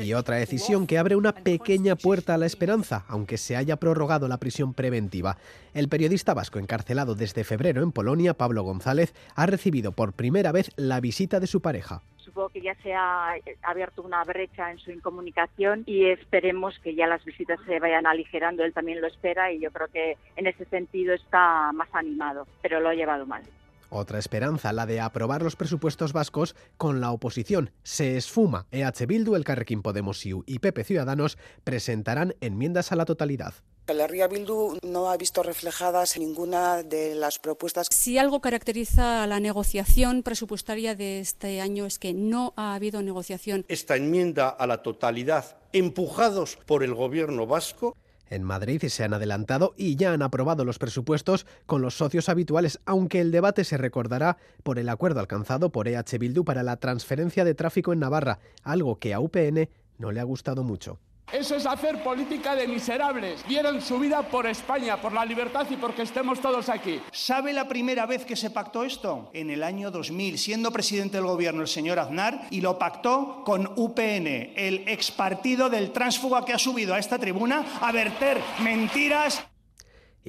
Y otra decisión que abre una pequeña puerta a la esperanza, aunque se haya prorrogado la prisión preventiva. El periodista vasco encarcelado desde febrero en Polonia, Pablo González, ha recibido por primera vez la visita de su pareja supongo que ya se ha abierto una brecha en su incomunicación y esperemos que ya las visitas se vayan aligerando. Él también lo espera y yo creo que en ese sentido está más animado, pero lo ha llevado mal. Otra esperanza, la de aprobar los presupuestos vascos con la oposición. Se esfuma. EH Bildu, el Carrequín Podemos IU y PP Ciudadanos presentarán enmiendas a la totalidad. La Ría Bildu no ha visto reflejadas ninguna de las propuestas. Si algo caracteriza la negociación presupuestaria de este año es que no ha habido negociación. Esta enmienda a la totalidad, empujados por el Gobierno vasco, en Madrid se han adelantado y ya han aprobado los presupuestos con los socios habituales, aunque el debate se recordará por el acuerdo alcanzado por EH Bildu para la transferencia de tráfico en Navarra, algo que a UPN no le ha gustado mucho. Eso es hacer política de miserables. Dieron su vida por España, por la libertad y porque estemos todos aquí. ¿Sabe la primera vez que se pactó esto? En el año 2000, siendo presidente del gobierno el señor Aznar, y lo pactó con UPN, el ex partido del tránsfuga que ha subido a esta tribuna a verter mentiras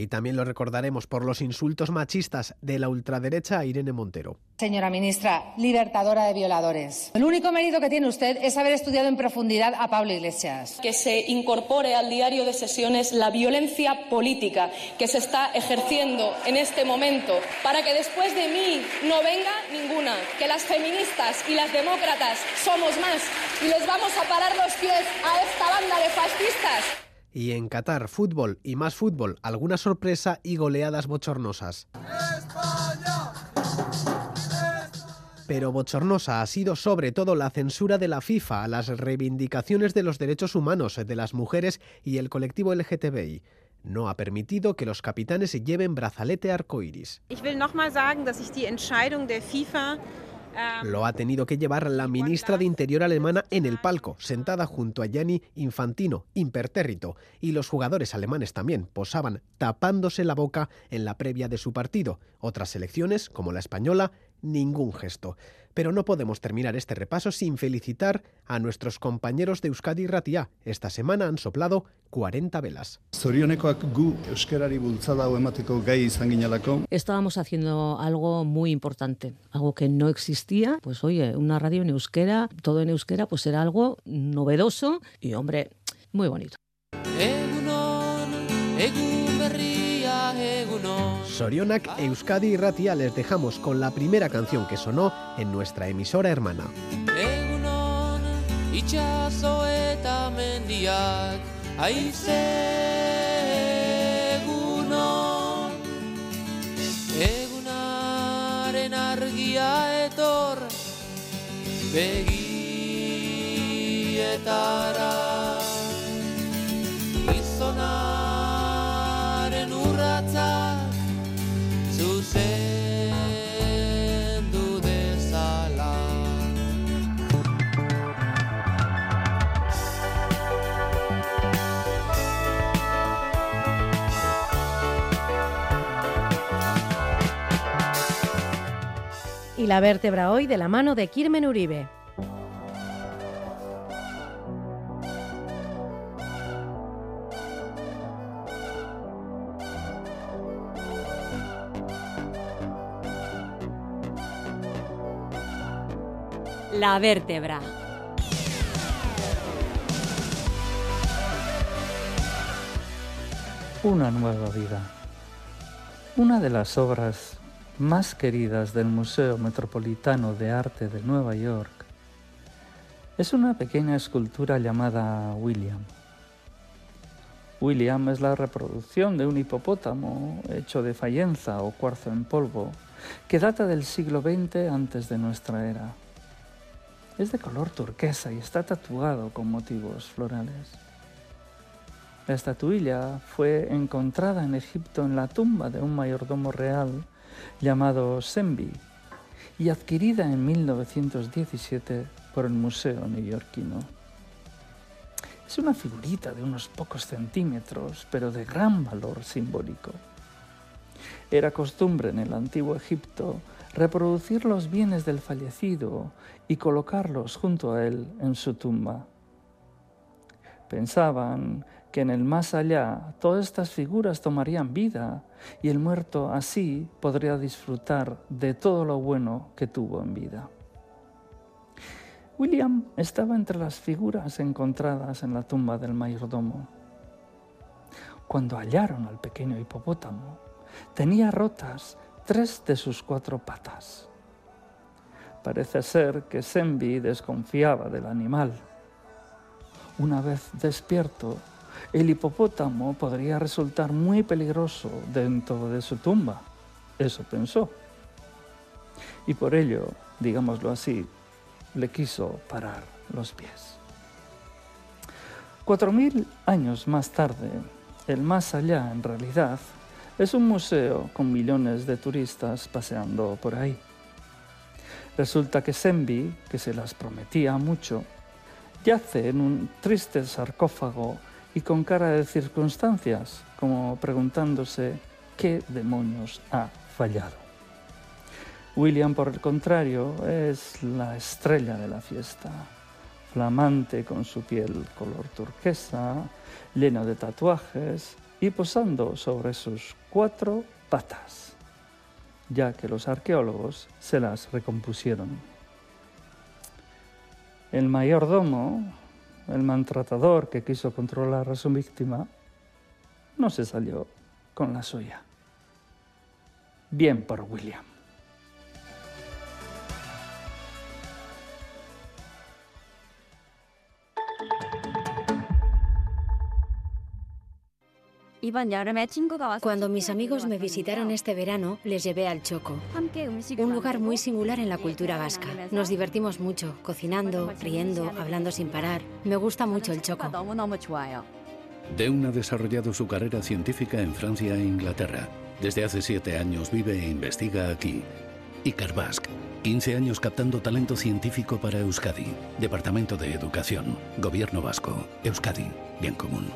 y también lo recordaremos por los insultos machistas de la ultraderecha Irene Montero. Señora ministra, libertadora de violadores. El único mérito que tiene usted es haber estudiado en profundidad a Pablo Iglesias. Que se incorpore al diario de sesiones la violencia política que se está ejerciendo en este momento para que después de mí no venga ninguna. Que las feministas y las demócratas somos más y les vamos a parar los pies a esta banda de fascistas. Y en Qatar, fútbol y más fútbol, alguna sorpresa y goleadas bochornosas. Pero bochornosa ha sido sobre todo la censura de la FIFA a las reivindicaciones de los derechos humanos de las mujeres y el colectivo LGTBI no ha permitido que los capitanes lleven brazalete arcoíris. Ich will sagen, dass ich die Entscheidung der FIFA lo ha tenido que llevar la ministra de Interior alemana en el palco, sentada junto a Gianni Infantino, impertérrito, y los jugadores alemanes también posaban tapándose la boca en la previa de su partido. Otras selecciones, como la española, ningún gesto. Pero no podemos terminar este repaso sin felicitar a nuestros compañeros de Euskadi Ratia. Esta semana han soplado 40 velas. Estábamos haciendo algo muy importante, algo que no existía. Pues oye, una radio en euskera, todo en euskera, pues era algo novedoso y hombre, muy bonito. Sorionak, Euskadi y Ratia les dejamos con la primera canción que sonó en nuestra emisora hermana. Egunon, itxaso eta mendiak, aize egunon, egunaren argia etor, begietara, y la vértebra hoy de la mano de Kirmen Uribe. la vértebra. Una nueva vida. Una de las obras más queridas del Museo Metropolitano de Arte de Nueva York es una pequeña escultura llamada William. William es la reproducción de un hipopótamo hecho de fayenza o cuarzo en polvo que data del siglo XX antes de nuestra era. Es de color turquesa y está tatuado con motivos florales. La estatuilla fue encontrada en Egipto en la tumba de un mayordomo real llamado Sembi y adquirida en 1917 por el Museo Neoyorquino. Es una figurita de unos pocos centímetros, pero de gran valor simbólico. Era costumbre en el antiguo Egipto reproducir los bienes del fallecido y colocarlos junto a él en su tumba. Pensaban que en el más allá todas estas figuras tomarían vida y el muerto así podría disfrutar de todo lo bueno que tuvo en vida. William estaba entre las figuras encontradas en la tumba del mayordomo. Cuando hallaron al pequeño hipopótamo, tenía rotas tres de sus cuatro patas. Parece ser que Sembi desconfiaba del animal. Una vez despierto, el hipopótamo podría resultar muy peligroso dentro de su tumba. Eso pensó. Y por ello, digámoslo así, le quiso parar los pies. Cuatro mil años más tarde, el más allá en realidad es un museo con millones de turistas paseando por ahí. Resulta que Sembi, que se las prometía mucho, yace en un triste sarcófago y con cara de circunstancias, como preguntándose qué demonios ha fallado. William, por el contrario, es la estrella de la fiesta, flamante con su piel color turquesa, lleno de tatuajes y posando sobre sus cuatro patas, ya que los arqueólogos se las recompusieron. El mayordomo, el maltratador que quiso controlar a su víctima, no se salió con la suya. Bien por William. Cuando mis amigos me visitaron este verano, les llevé al Choco, un lugar muy singular en la cultura vasca. Nos divertimos mucho, cocinando, riendo, hablando sin parar. Me gusta mucho el Choco. Deun ha desarrollado su carrera científica en Francia e Inglaterra. Desde hace siete años vive e investiga aquí. Icar Basque, 15 años captando talento científico para Euskadi. Departamento de Educación, Gobierno Vasco, Euskadi, Bien Común.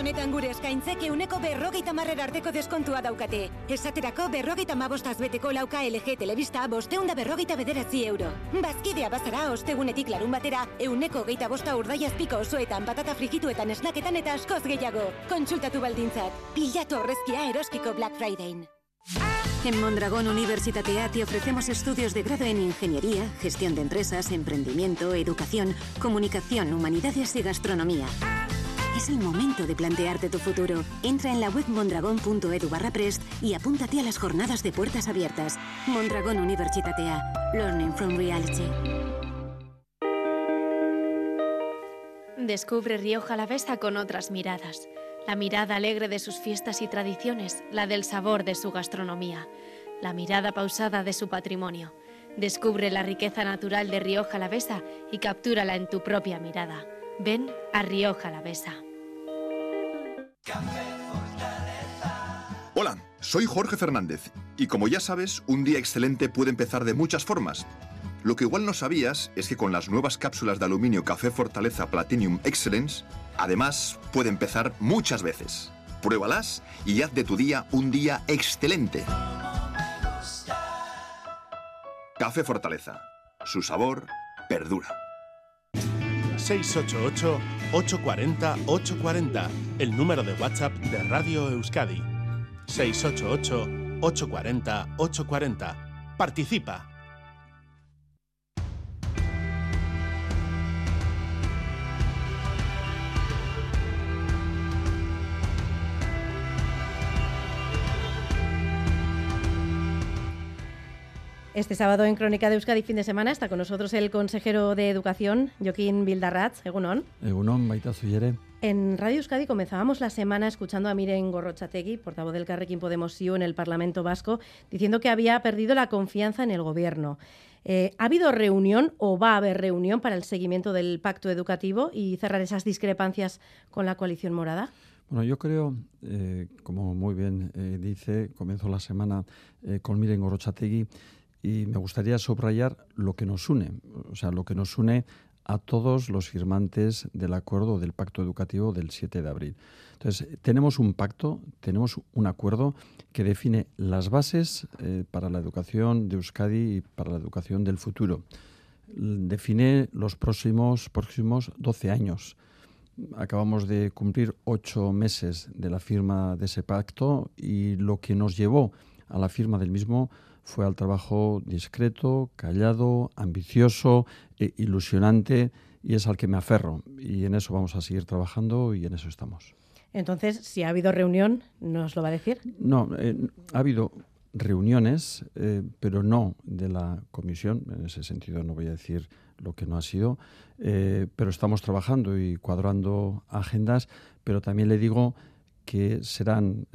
Honetan gure eskaintzek euneko berrogeita marrer arteko deskontua daukate. Esaterako berrogeita mabostaz beteko lauka LG Telebista bosteunda berrogeita bederatzi euro. Bazkidea bazara ostegunetik larun batera, euneko geita bosta urdaiazpiko osoetan patata frigituetan esnaketan eta askoz gehiago. Kontsultatu baldintzat, pilatu horrezkia eroskiko Black Friday. En Mondragón Universitatea te ofrecemos estudios de grado en Ingeniería, Gestión de Empresas, Emprendimiento, Educación, Comunicación, Humanidades y Gastronomía. Es el momento de plantearte tu futuro. Entra en la web mondragon.edu barra prest y apúntate a las jornadas de puertas abiertas. Mondragón Universitatea. Learning from Reality. Descubre Rioja Alavesa con otras miradas. La mirada alegre de sus fiestas y tradiciones, la del sabor de su gastronomía, la mirada pausada de su patrimonio. Descubre la riqueza natural de Rioja Alavesa y captúrala en tu propia mirada. Ven a Rioja Alavesa. Hola, soy Jorge Fernández y como ya sabes, un día excelente puede empezar de muchas formas. Lo que igual no sabías es que con las nuevas cápsulas de aluminio Café Fortaleza Platinum Excellence, además puede empezar muchas veces. Pruébalas y haz de tu día un día excelente. Café Fortaleza. Su sabor perdura. 688-840-840, el número de WhatsApp de Radio Euskadi. 688-840-840. Participa. Este sábado en Crónica de Euskadi fin de semana está con nosotros el consejero de Educación, Joaquín Bildarratz. Egunon. Egunon, baita zuyere. En Radio Euskadi comenzábamos la semana escuchando a Miren Gorrochategui, portavoz del Carrequín Podemos en el Parlamento Vasco, diciendo que había perdido la confianza en el Gobierno. Eh, ¿Ha habido reunión o va a haber reunión para el seguimiento del pacto educativo y cerrar esas discrepancias con la coalición morada? Bueno, yo creo, eh, como muy bien eh, dice, comienzo la semana con Miren Gorrochategui y me gustaría subrayar lo que nos une, o sea, lo que nos une a todos los firmantes del acuerdo del pacto educativo del 7 de abril. Entonces, tenemos un pacto, tenemos un acuerdo que define las bases eh, para la educación de Euskadi y para la educación del futuro. Define los próximos, próximos 12 años. Acabamos de cumplir ocho meses de la firma de ese pacto y lo que nos llevó a la firma del mismo fue al trabajo discreto, callado, ambicioso, e ilusionante y es al que me aferro. Y en eso vamos a seguir trabajando y en eso estamos. Entonces, si ha habido reunión, ¿nos lo va a decir? No, eh, ha habido reuniones, eh, pero no de la comisión. En ese sentido no voy a decir lo que no ha sido, eh, pero estamos trabajando y cuadrando agendas, pero también le digo que serán,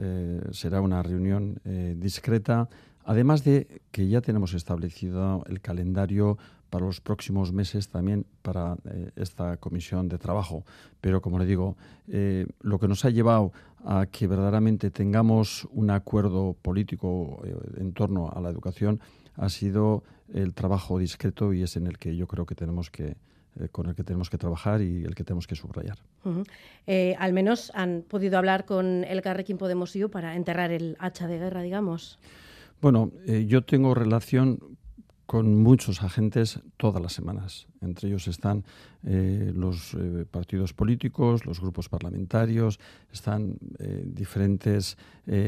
será una reunión discreta, Además de que ya tenemos establecido el calendario para los próximos meses también para eh, esta comisión de trabajo. Pero como le digo, eh, lo que nos ha llevado a que verdaderamente tengamos un acuerdo político eh, en torno a la educación ha sido el trabajo discreto y es en el que yo creo que tenemos que con el que tenemos que trabajar y el que tenemos que subrayar. al menos han podido hablar con el Carrequín Podemos IU para enterrar el hacha de guerra, digamos. Bueno, eh, yo tengo relación con muchos agentes todas las semanas. Entre ellos están eh, los eh, partidos políticos, los grupos parlamentarios, están diferentes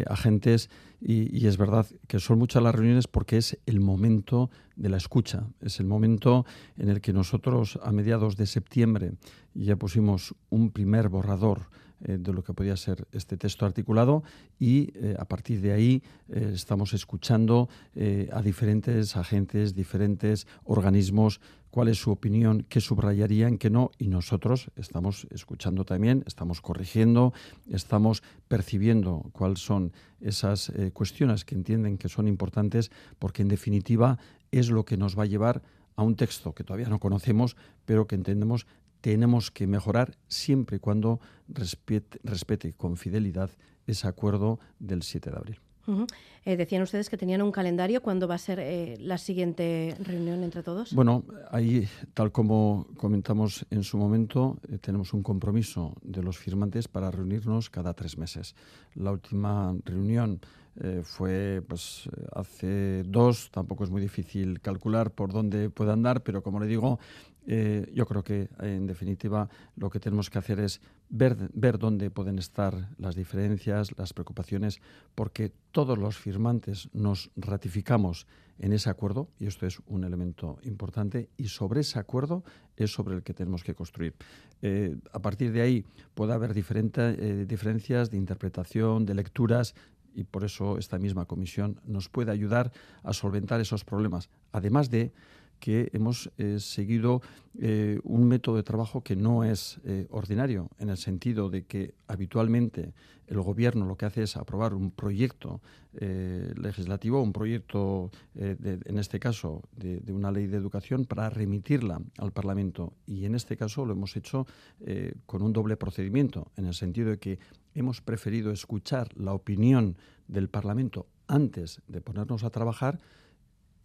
agentes y, es verdad que son muchas las reuniones porque es el momento de la escucha, es el momento en el que nosotros a mediados de septiembre ya pusimos un primer borrador eh, de lo que podía ser este texto articulado y eh, a partir de ahí eh, estamos escuchando a diferentes agentes, diferentes organismos, cuál es su opinión, qué subrayarían, qué no, y nosotros estamos escuchando también, estamos corrigiendo, estamos percibiendo cuáles son esas cuestiones que entienden que son importantes, porque en definitiva es lo que nos va a llevar a un texto que todavía no conocemos, pero que entendemos tenemos que mejorar siempre y cuando respete, con fidelidad ese acuerdo del 7 de abril. Eh, decían ustedes que tenían un calendario. ¿Cuándo va a ser eh, la siguiente reunión entre todos? Bueno, ahí, tal como comentamos en su momento, eh, tenemos un compromiso de los firmantes para reunirnos cada tres meses. La última reunión fue pues, hace dos, tampoco es muy difícil calcular por dónde puede andar, pero como le digo, eh, yo creo que, en definitiva, lo que tenemos que hacer es ver, ver dónde pueden estar las diferencias, las preocupaciones, porque todos los firmantes nos ratificamos en ese acuerdo, y esto es un elemento importante, y sobre ese acuerdo es sobre el que tenemos que construir. Eh, a partir de ahí puede haber eh, diferencias de interpretación, de lecturas, y por eso esta misma comisión nos puede ayudar a solventar esos problemas, además de que hemos eh, seguido eh, un método de trabajo que no es eh, ordinario, en el sentido de que habitualmente el Gobierno lo que hace es aprobar un proyecto legislativo, un proyecto, en este caso, de, de, una ley de educación para remitirla al Parlamento. Y en este caso lo hemos hecho con un doble procedimiento, en el sentido de que hemos preferido escuchar la opinión del Parlamento antes de ponernos a trabajar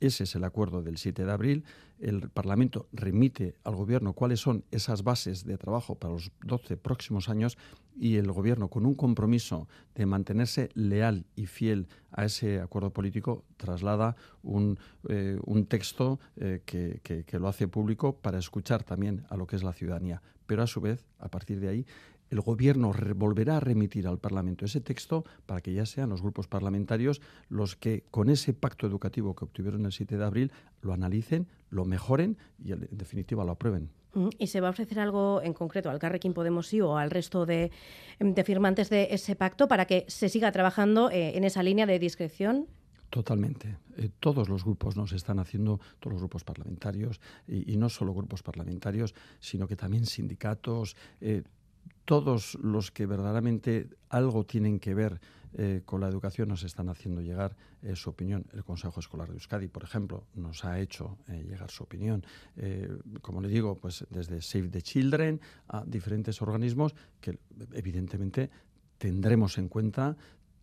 ese es el acuerdo del 7 de abril. El Parlamento remite al Gobierno cuáles son esas bases de trabajo para los 12 próximos años y el Gobierno, con un compromiso de mantenerse leal y fiel a ese acuerdo político, traslada un, eh, texto eh, que, que lo hace público para escuchar también a lo que es la ciudadanía. Pero a su vez, a partir de ahí, el Gobierno volverá a remitir al Parlamento ese texto para que ya sean los grupos parlamentarios los que, con ese pacto educativo que obtuvieron el 7 de abril, lo analicen, lo mejoren y, en definitiva, lo aprueben. ¿Y se va a ofrecer algo en concreto al Carrequín Podemos sí o al resto de, firmantes de ese pacto para que se siga trabajando eh, en esa línea de discreción? Totalmente. eh, todos los grupos nos están haciendo, todos los grupos parlamentarios, y, no solo grupos parlamentarios, sino que también sindicatos, eh, todos los que verdaderamente algo tienen que ver eh, con la educación nos están haciendo llegar su opinión. El Consejo Escolar de Euskadi, por ejemplo, nos ha hecho llegar su opinión. como le digo, pues desde Save the Children a diferentes organismos que evidentemente tendremos en cuenta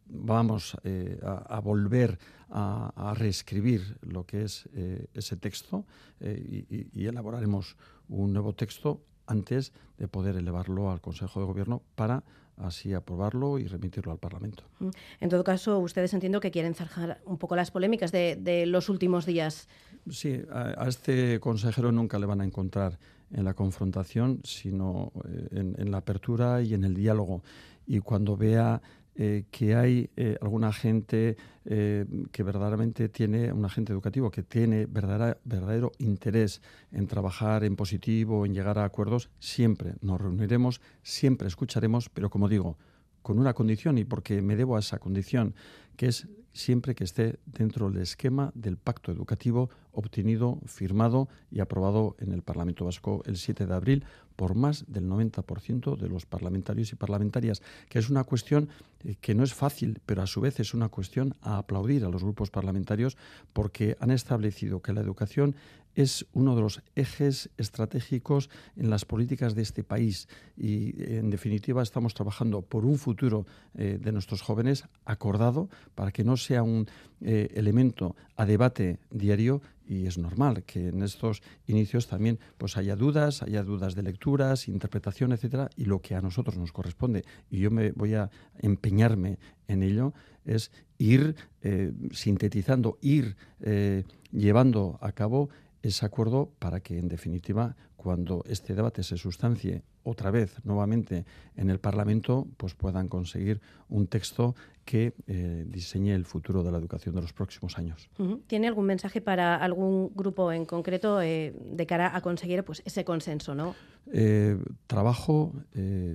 vamos eh, a, volver a, reescribir lo que es eh, ese texto eh, y, elaboraremos un nuevo texto antes de poder elevarlo al Consejo de Gobierno para así aprobarlo y remitirlo al Parlamento. Mm. En todo caso, ustedes entiendo que quieren zanjar un poco las polémicas de, los últimos días. Sí, a, este consejero nunca le van a encontrar en la confrontación, sino en la apertura y en el diálogo. Y cuando vea eh, que hay eh, alguna gente eh, que verdaderamente tiene, un agente educativo que tiene verdadero interés en trabajar en positivo, en llegar a acuerdos, siempre nos reuniremos, siempre escucharemos, pero como digo, con una condición y porque me debo a esa condición, que es siempre que esté dentro del esquema del pacto educativo obtenido, firmado y aprobado en el Parlamento Vasco el 7 de abril por más del 90% de los parlamentarios y parlamentarias, que es una cuestión eh, que no es fácil, pero a su vez es una cuestión a aplaudir a los grupos parlamentarios porque han establecido que la educación es uno de los ejes estratégicos en las políticas de este país. Y, en definitiva, estamos trabajando por un futuro eh, de nuestros jóvenes acordado para que no sea un eh, elemento a debate diario y es normal que en estos inicios también pues haya dudas, haya dudas de lecturas, interpretación, etcétera, y lo que a nosotros nos corresponde. Y yo me voy a empeñarme en ello es ir eh, sintetizando, ir eh, llevando a cabo ese acuerdo para que, en definitiva, cuando este debate se sustancie otra vez nuevamente en el Parlamento, pues puedan conseguir un texto que eh, diseñe el futuro de la educación de los próximos años. ¿Tiene algún mensaje para algún grupo en concreto eh, de cara a conseguir pues, ese consenso? ¿no? Eh, trabajo,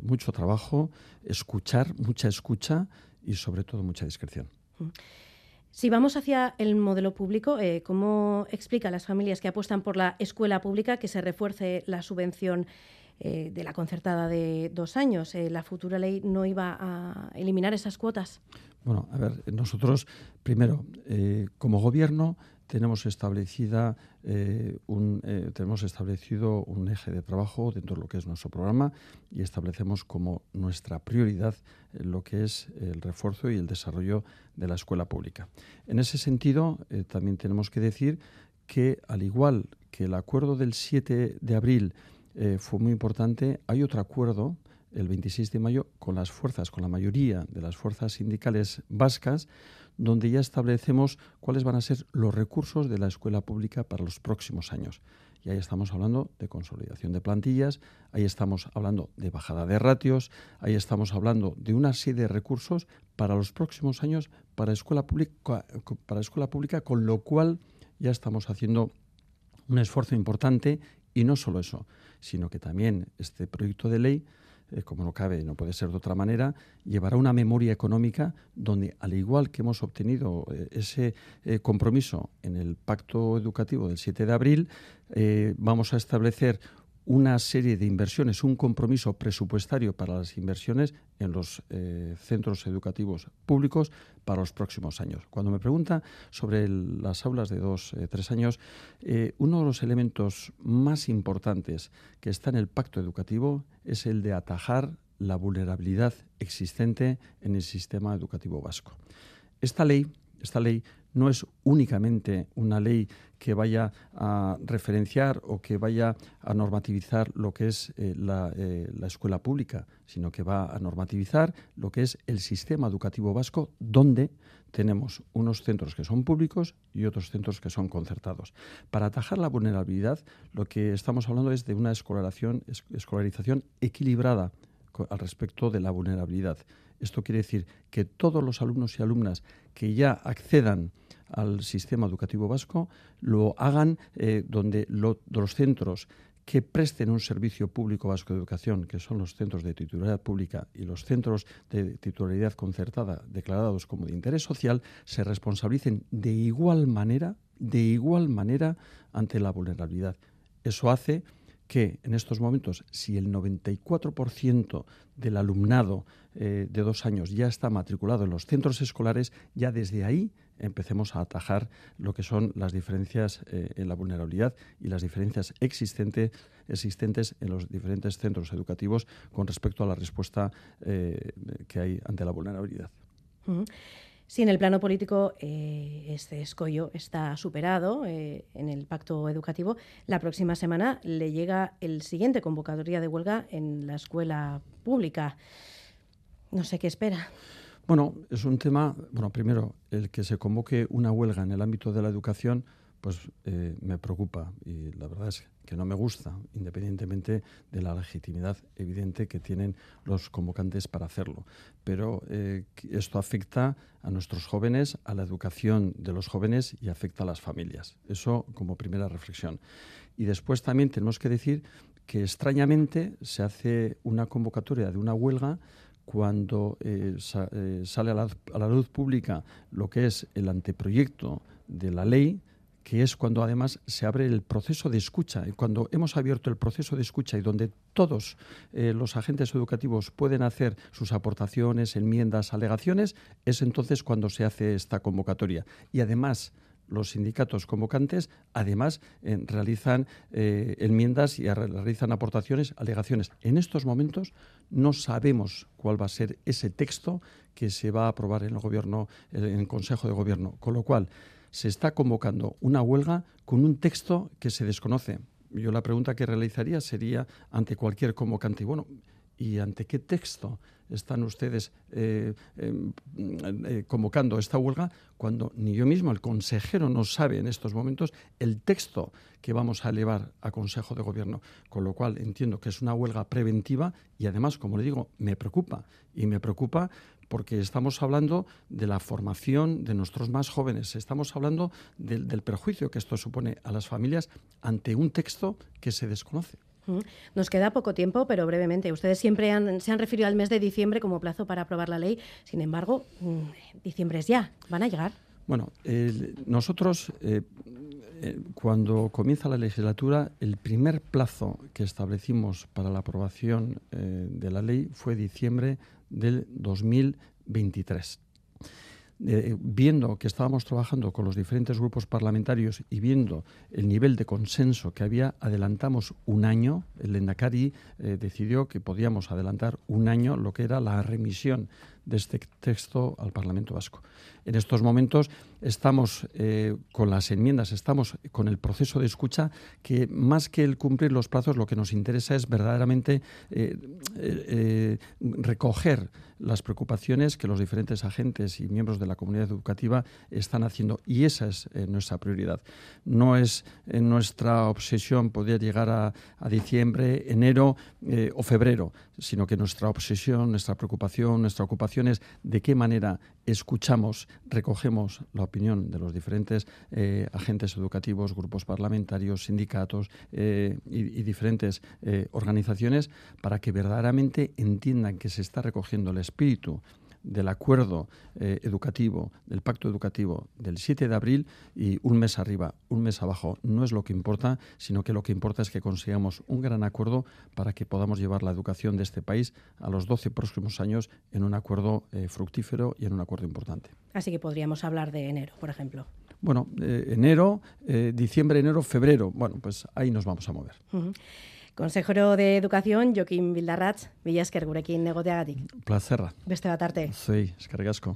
mucho trabajo, escuchar, mucha escucha y sobre todo mucha discreción. Si vamos hacia el modelo público, eh, ¿cómo explica a las familias que apuestan por la escuela pública que se refuerce la subvención eh, de la concertada de dos años? Eh, ¿La futura ley no iba a eliminar esas cuotas? Bueno, a ver, nosotros, primero, como gobierno, tenemos establecida eh, un, eh, tenemos establecido un eje de trabajo dentro de lo que es nuestro programa y establecemos como nuestra prioridad eh, lo que es el refuerzo y el desarrollo de la escuela pública. En ese sentido, también tenemos que decir que al igual que el acuerdo del 7 de abril fue muy importante, hay otro acuerdo el 26 de mayo con las fuerzas, con la mayoría de las fuerzas sindicales vascas, donde ya establecemos cuáles van a ser los recursos de la escuela pública para los próximos años. Y ahí estamos hablando de consolidación de plantillas, ahí estamos hablando de bajada de ratios, ahí estamos hablando de una serie de recursos para los próximos años para escuela pública, para escuela pública con lo cual ya estamos haciendo un esfuerzo importante y no solo eso, sino que también este proyecto de ley eh, como no cabe, no puede ser de otra manera, llevará una memoria económica donde, al igual que hemos obtenido eh, ese eh, compromiso en el pacto educativo del 7 de abril, vamos a establecer una serie de inversiones, un compromiso presupuestario para las inversiones en los eh, centros educativos públicos para los próximos años. Cuando me pregunta sobre las aulas de dos, eh, tres años, eh, uno de los elementos más importantes que está en el pacto educativo es el de atajar la vulnerabilidad existente en el sistema educativo vasco. Esta ley, esta ley no es únicamente una ley que vaya a referenciar o que vaya a normativizar lo que es eh, eh, la, escuela pública, sino que va a normativizar lo que es el sistema educativo vasco, donde tenemos unos centros que son públicos y otros centros que son concertados. Para atajar la vulnerabilidad, lo que estamos hablando es de una escolarización, escolarización equilibrada al respecto de la vulnerabilidad. Esto quiere decir que todos los alumnos y alumnas que ya accedan al sistema educativo vasco lo hagan eh, donde los centros que presten un servicio público vasco de educación, que son los centros de titularidad pública y los centros de titularidad concertada declarados como de interés social, se responsabilicen de igual manera, de igual manera ante la vulnerabilidad. Eso hace que en estos momentos, si el 94% del alumnado eh, de dos años ya está matriculado en los centros escolares, ya desde ahí empecemos a atajar lo que son las diferencias eh, en la vulnerabilidad y las diferencias existentes en los diferentes centros educativos con respecto a la respuesta eh, que hay ante la vulnerabilidad. Si en el plano político eh, este escollo está superado en el pacto educativo, la próxima semana le llega el siguiente convocatoria de huelga en la escuela pública. No sé qué espera. Bueno, es un tema, bueno, primero, el que se convoque una huelga en el ámbito de la educación pues eh, me preocupa y la verdad es que no me gusta, independientemente de la legitimidad evidente que tienen los convocantes para hacerlo. Pero eh, esto afecta a nuestros jóvenes, a la educación de los jóvenes y afecta a las familias. Eso como primera reflexión. Y después también tenemos que decir que extrañamente se hace una convocatoria de una huelga cuando eh, sale a la luz pública lo que es el anteproyecto de la ley que es cuando además se abre el proceso de escucha. Cuando hemos abierto el proceso de escucha y donde todos eh, los agentes educativos pueden hacer sus aportaciones, enmiendas, alegaciones, es entonces cuando se hace esta convocatoria. Y además, los sindicatos convocantes, además, eh, realizan eh, enmiendas y realizan aportaciones, alegaciones. En estos momentos no sabemos cuál va a ser ese texto que se va a aprobar en el gobierno, en el Consejo de Gobierno. Con lo cual, se está convocando una huelga con un texto que se desconoce. Yo la pregunta que realizaría sería ante cualquier convocante, bueno, ¿y ante qué texto están ustedes eh, em, eh, convocando esta huelga cuando ni yo mismo, el consejero, no sabe en estos momentos el texto que vamos a elevar a Consejo de Gobierno? Con lo cual entiendo que es una huelga preventiva y además, como le digo, me preocupa. Y me preocupa porque estamos hablando de la formación de nuestros más jóvenes, estamos hablando del, perjuicio que esto supone a las familias ante un texto que se desconoce. Nos queda poco tiempo, pero brevemente. Ustedes siempre se han referido al mes de diciembre como plazo para aprobar la ley. Sin embargo, mm, diciembre es ya. ¿Van a llegar? Bueno, nosotros, eh, eh, cuando comienza la legislatura, el primer plazo que establecimos para la aprobación eh, de la ley fue diciembre del 2023. Eh, viendo que estábamos trabajando con los diferentes grupos parlamentarios y viendo el nivel de consenso que había, adelantamos un año. El Endacari eh, decidió que podíamos adelantar un año lo que era la remisión de este texto al Parlamento Vasco. En estos momentos estamos eh, con las enmiendas, estamos con el proceso de escucha que más que el cumplir los plazos, lo que nos interesa es verdaderamente eh, eh, recoger las preocupaciones que los diferentes agentes y miembros de la comunidad educativa están haciendo y esa es nuestra prioridad. No es nuestra obsesión poder llegar a, a diciembre, enero o febrero, sino que nuestra obsesión, nuestra preocupación, nuestra ocupación de qué manera escuchamos, recogemos la opinión de los diferentes eh, agentes educativos, grupos parlamentarios, sindicatos eh, y, diferentes eh, organizaciones para que verdaderamente entiendan que se está recogiendo el espíritu del acuerdo eh, educativo, del pacto educativo del 7 de abril y un mes arriba, un mes abajo, no es lo que importa, sino que lo que importa es que consigamos un gran acuerdo para que podamos llevar la educación de este país a los 12 próximos años en un acuerdo eh, fructífero y en un acuerdo importante. Así que podríamos hablar de enero, por ejemplo. Bueno, eh, enero, diciembre, enero, febrero. Bueno, pues ahí nos vamos a mover. Consejero de Educación, Joaquín Bildarratz, mila esker gurekin negoteagatik. Plazerra. Beste bat arte. Zui, eskerrik asko.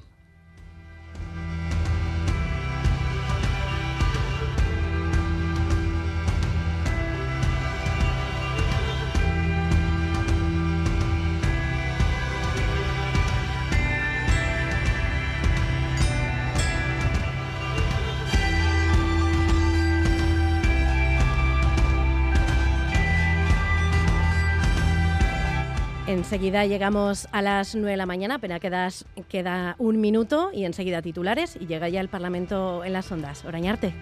Enseguida llegamos a las 9 de la mañana, apenas queda un minuto y enseguida titulares y llega ya el Parlamento en las ondas. Orañarte.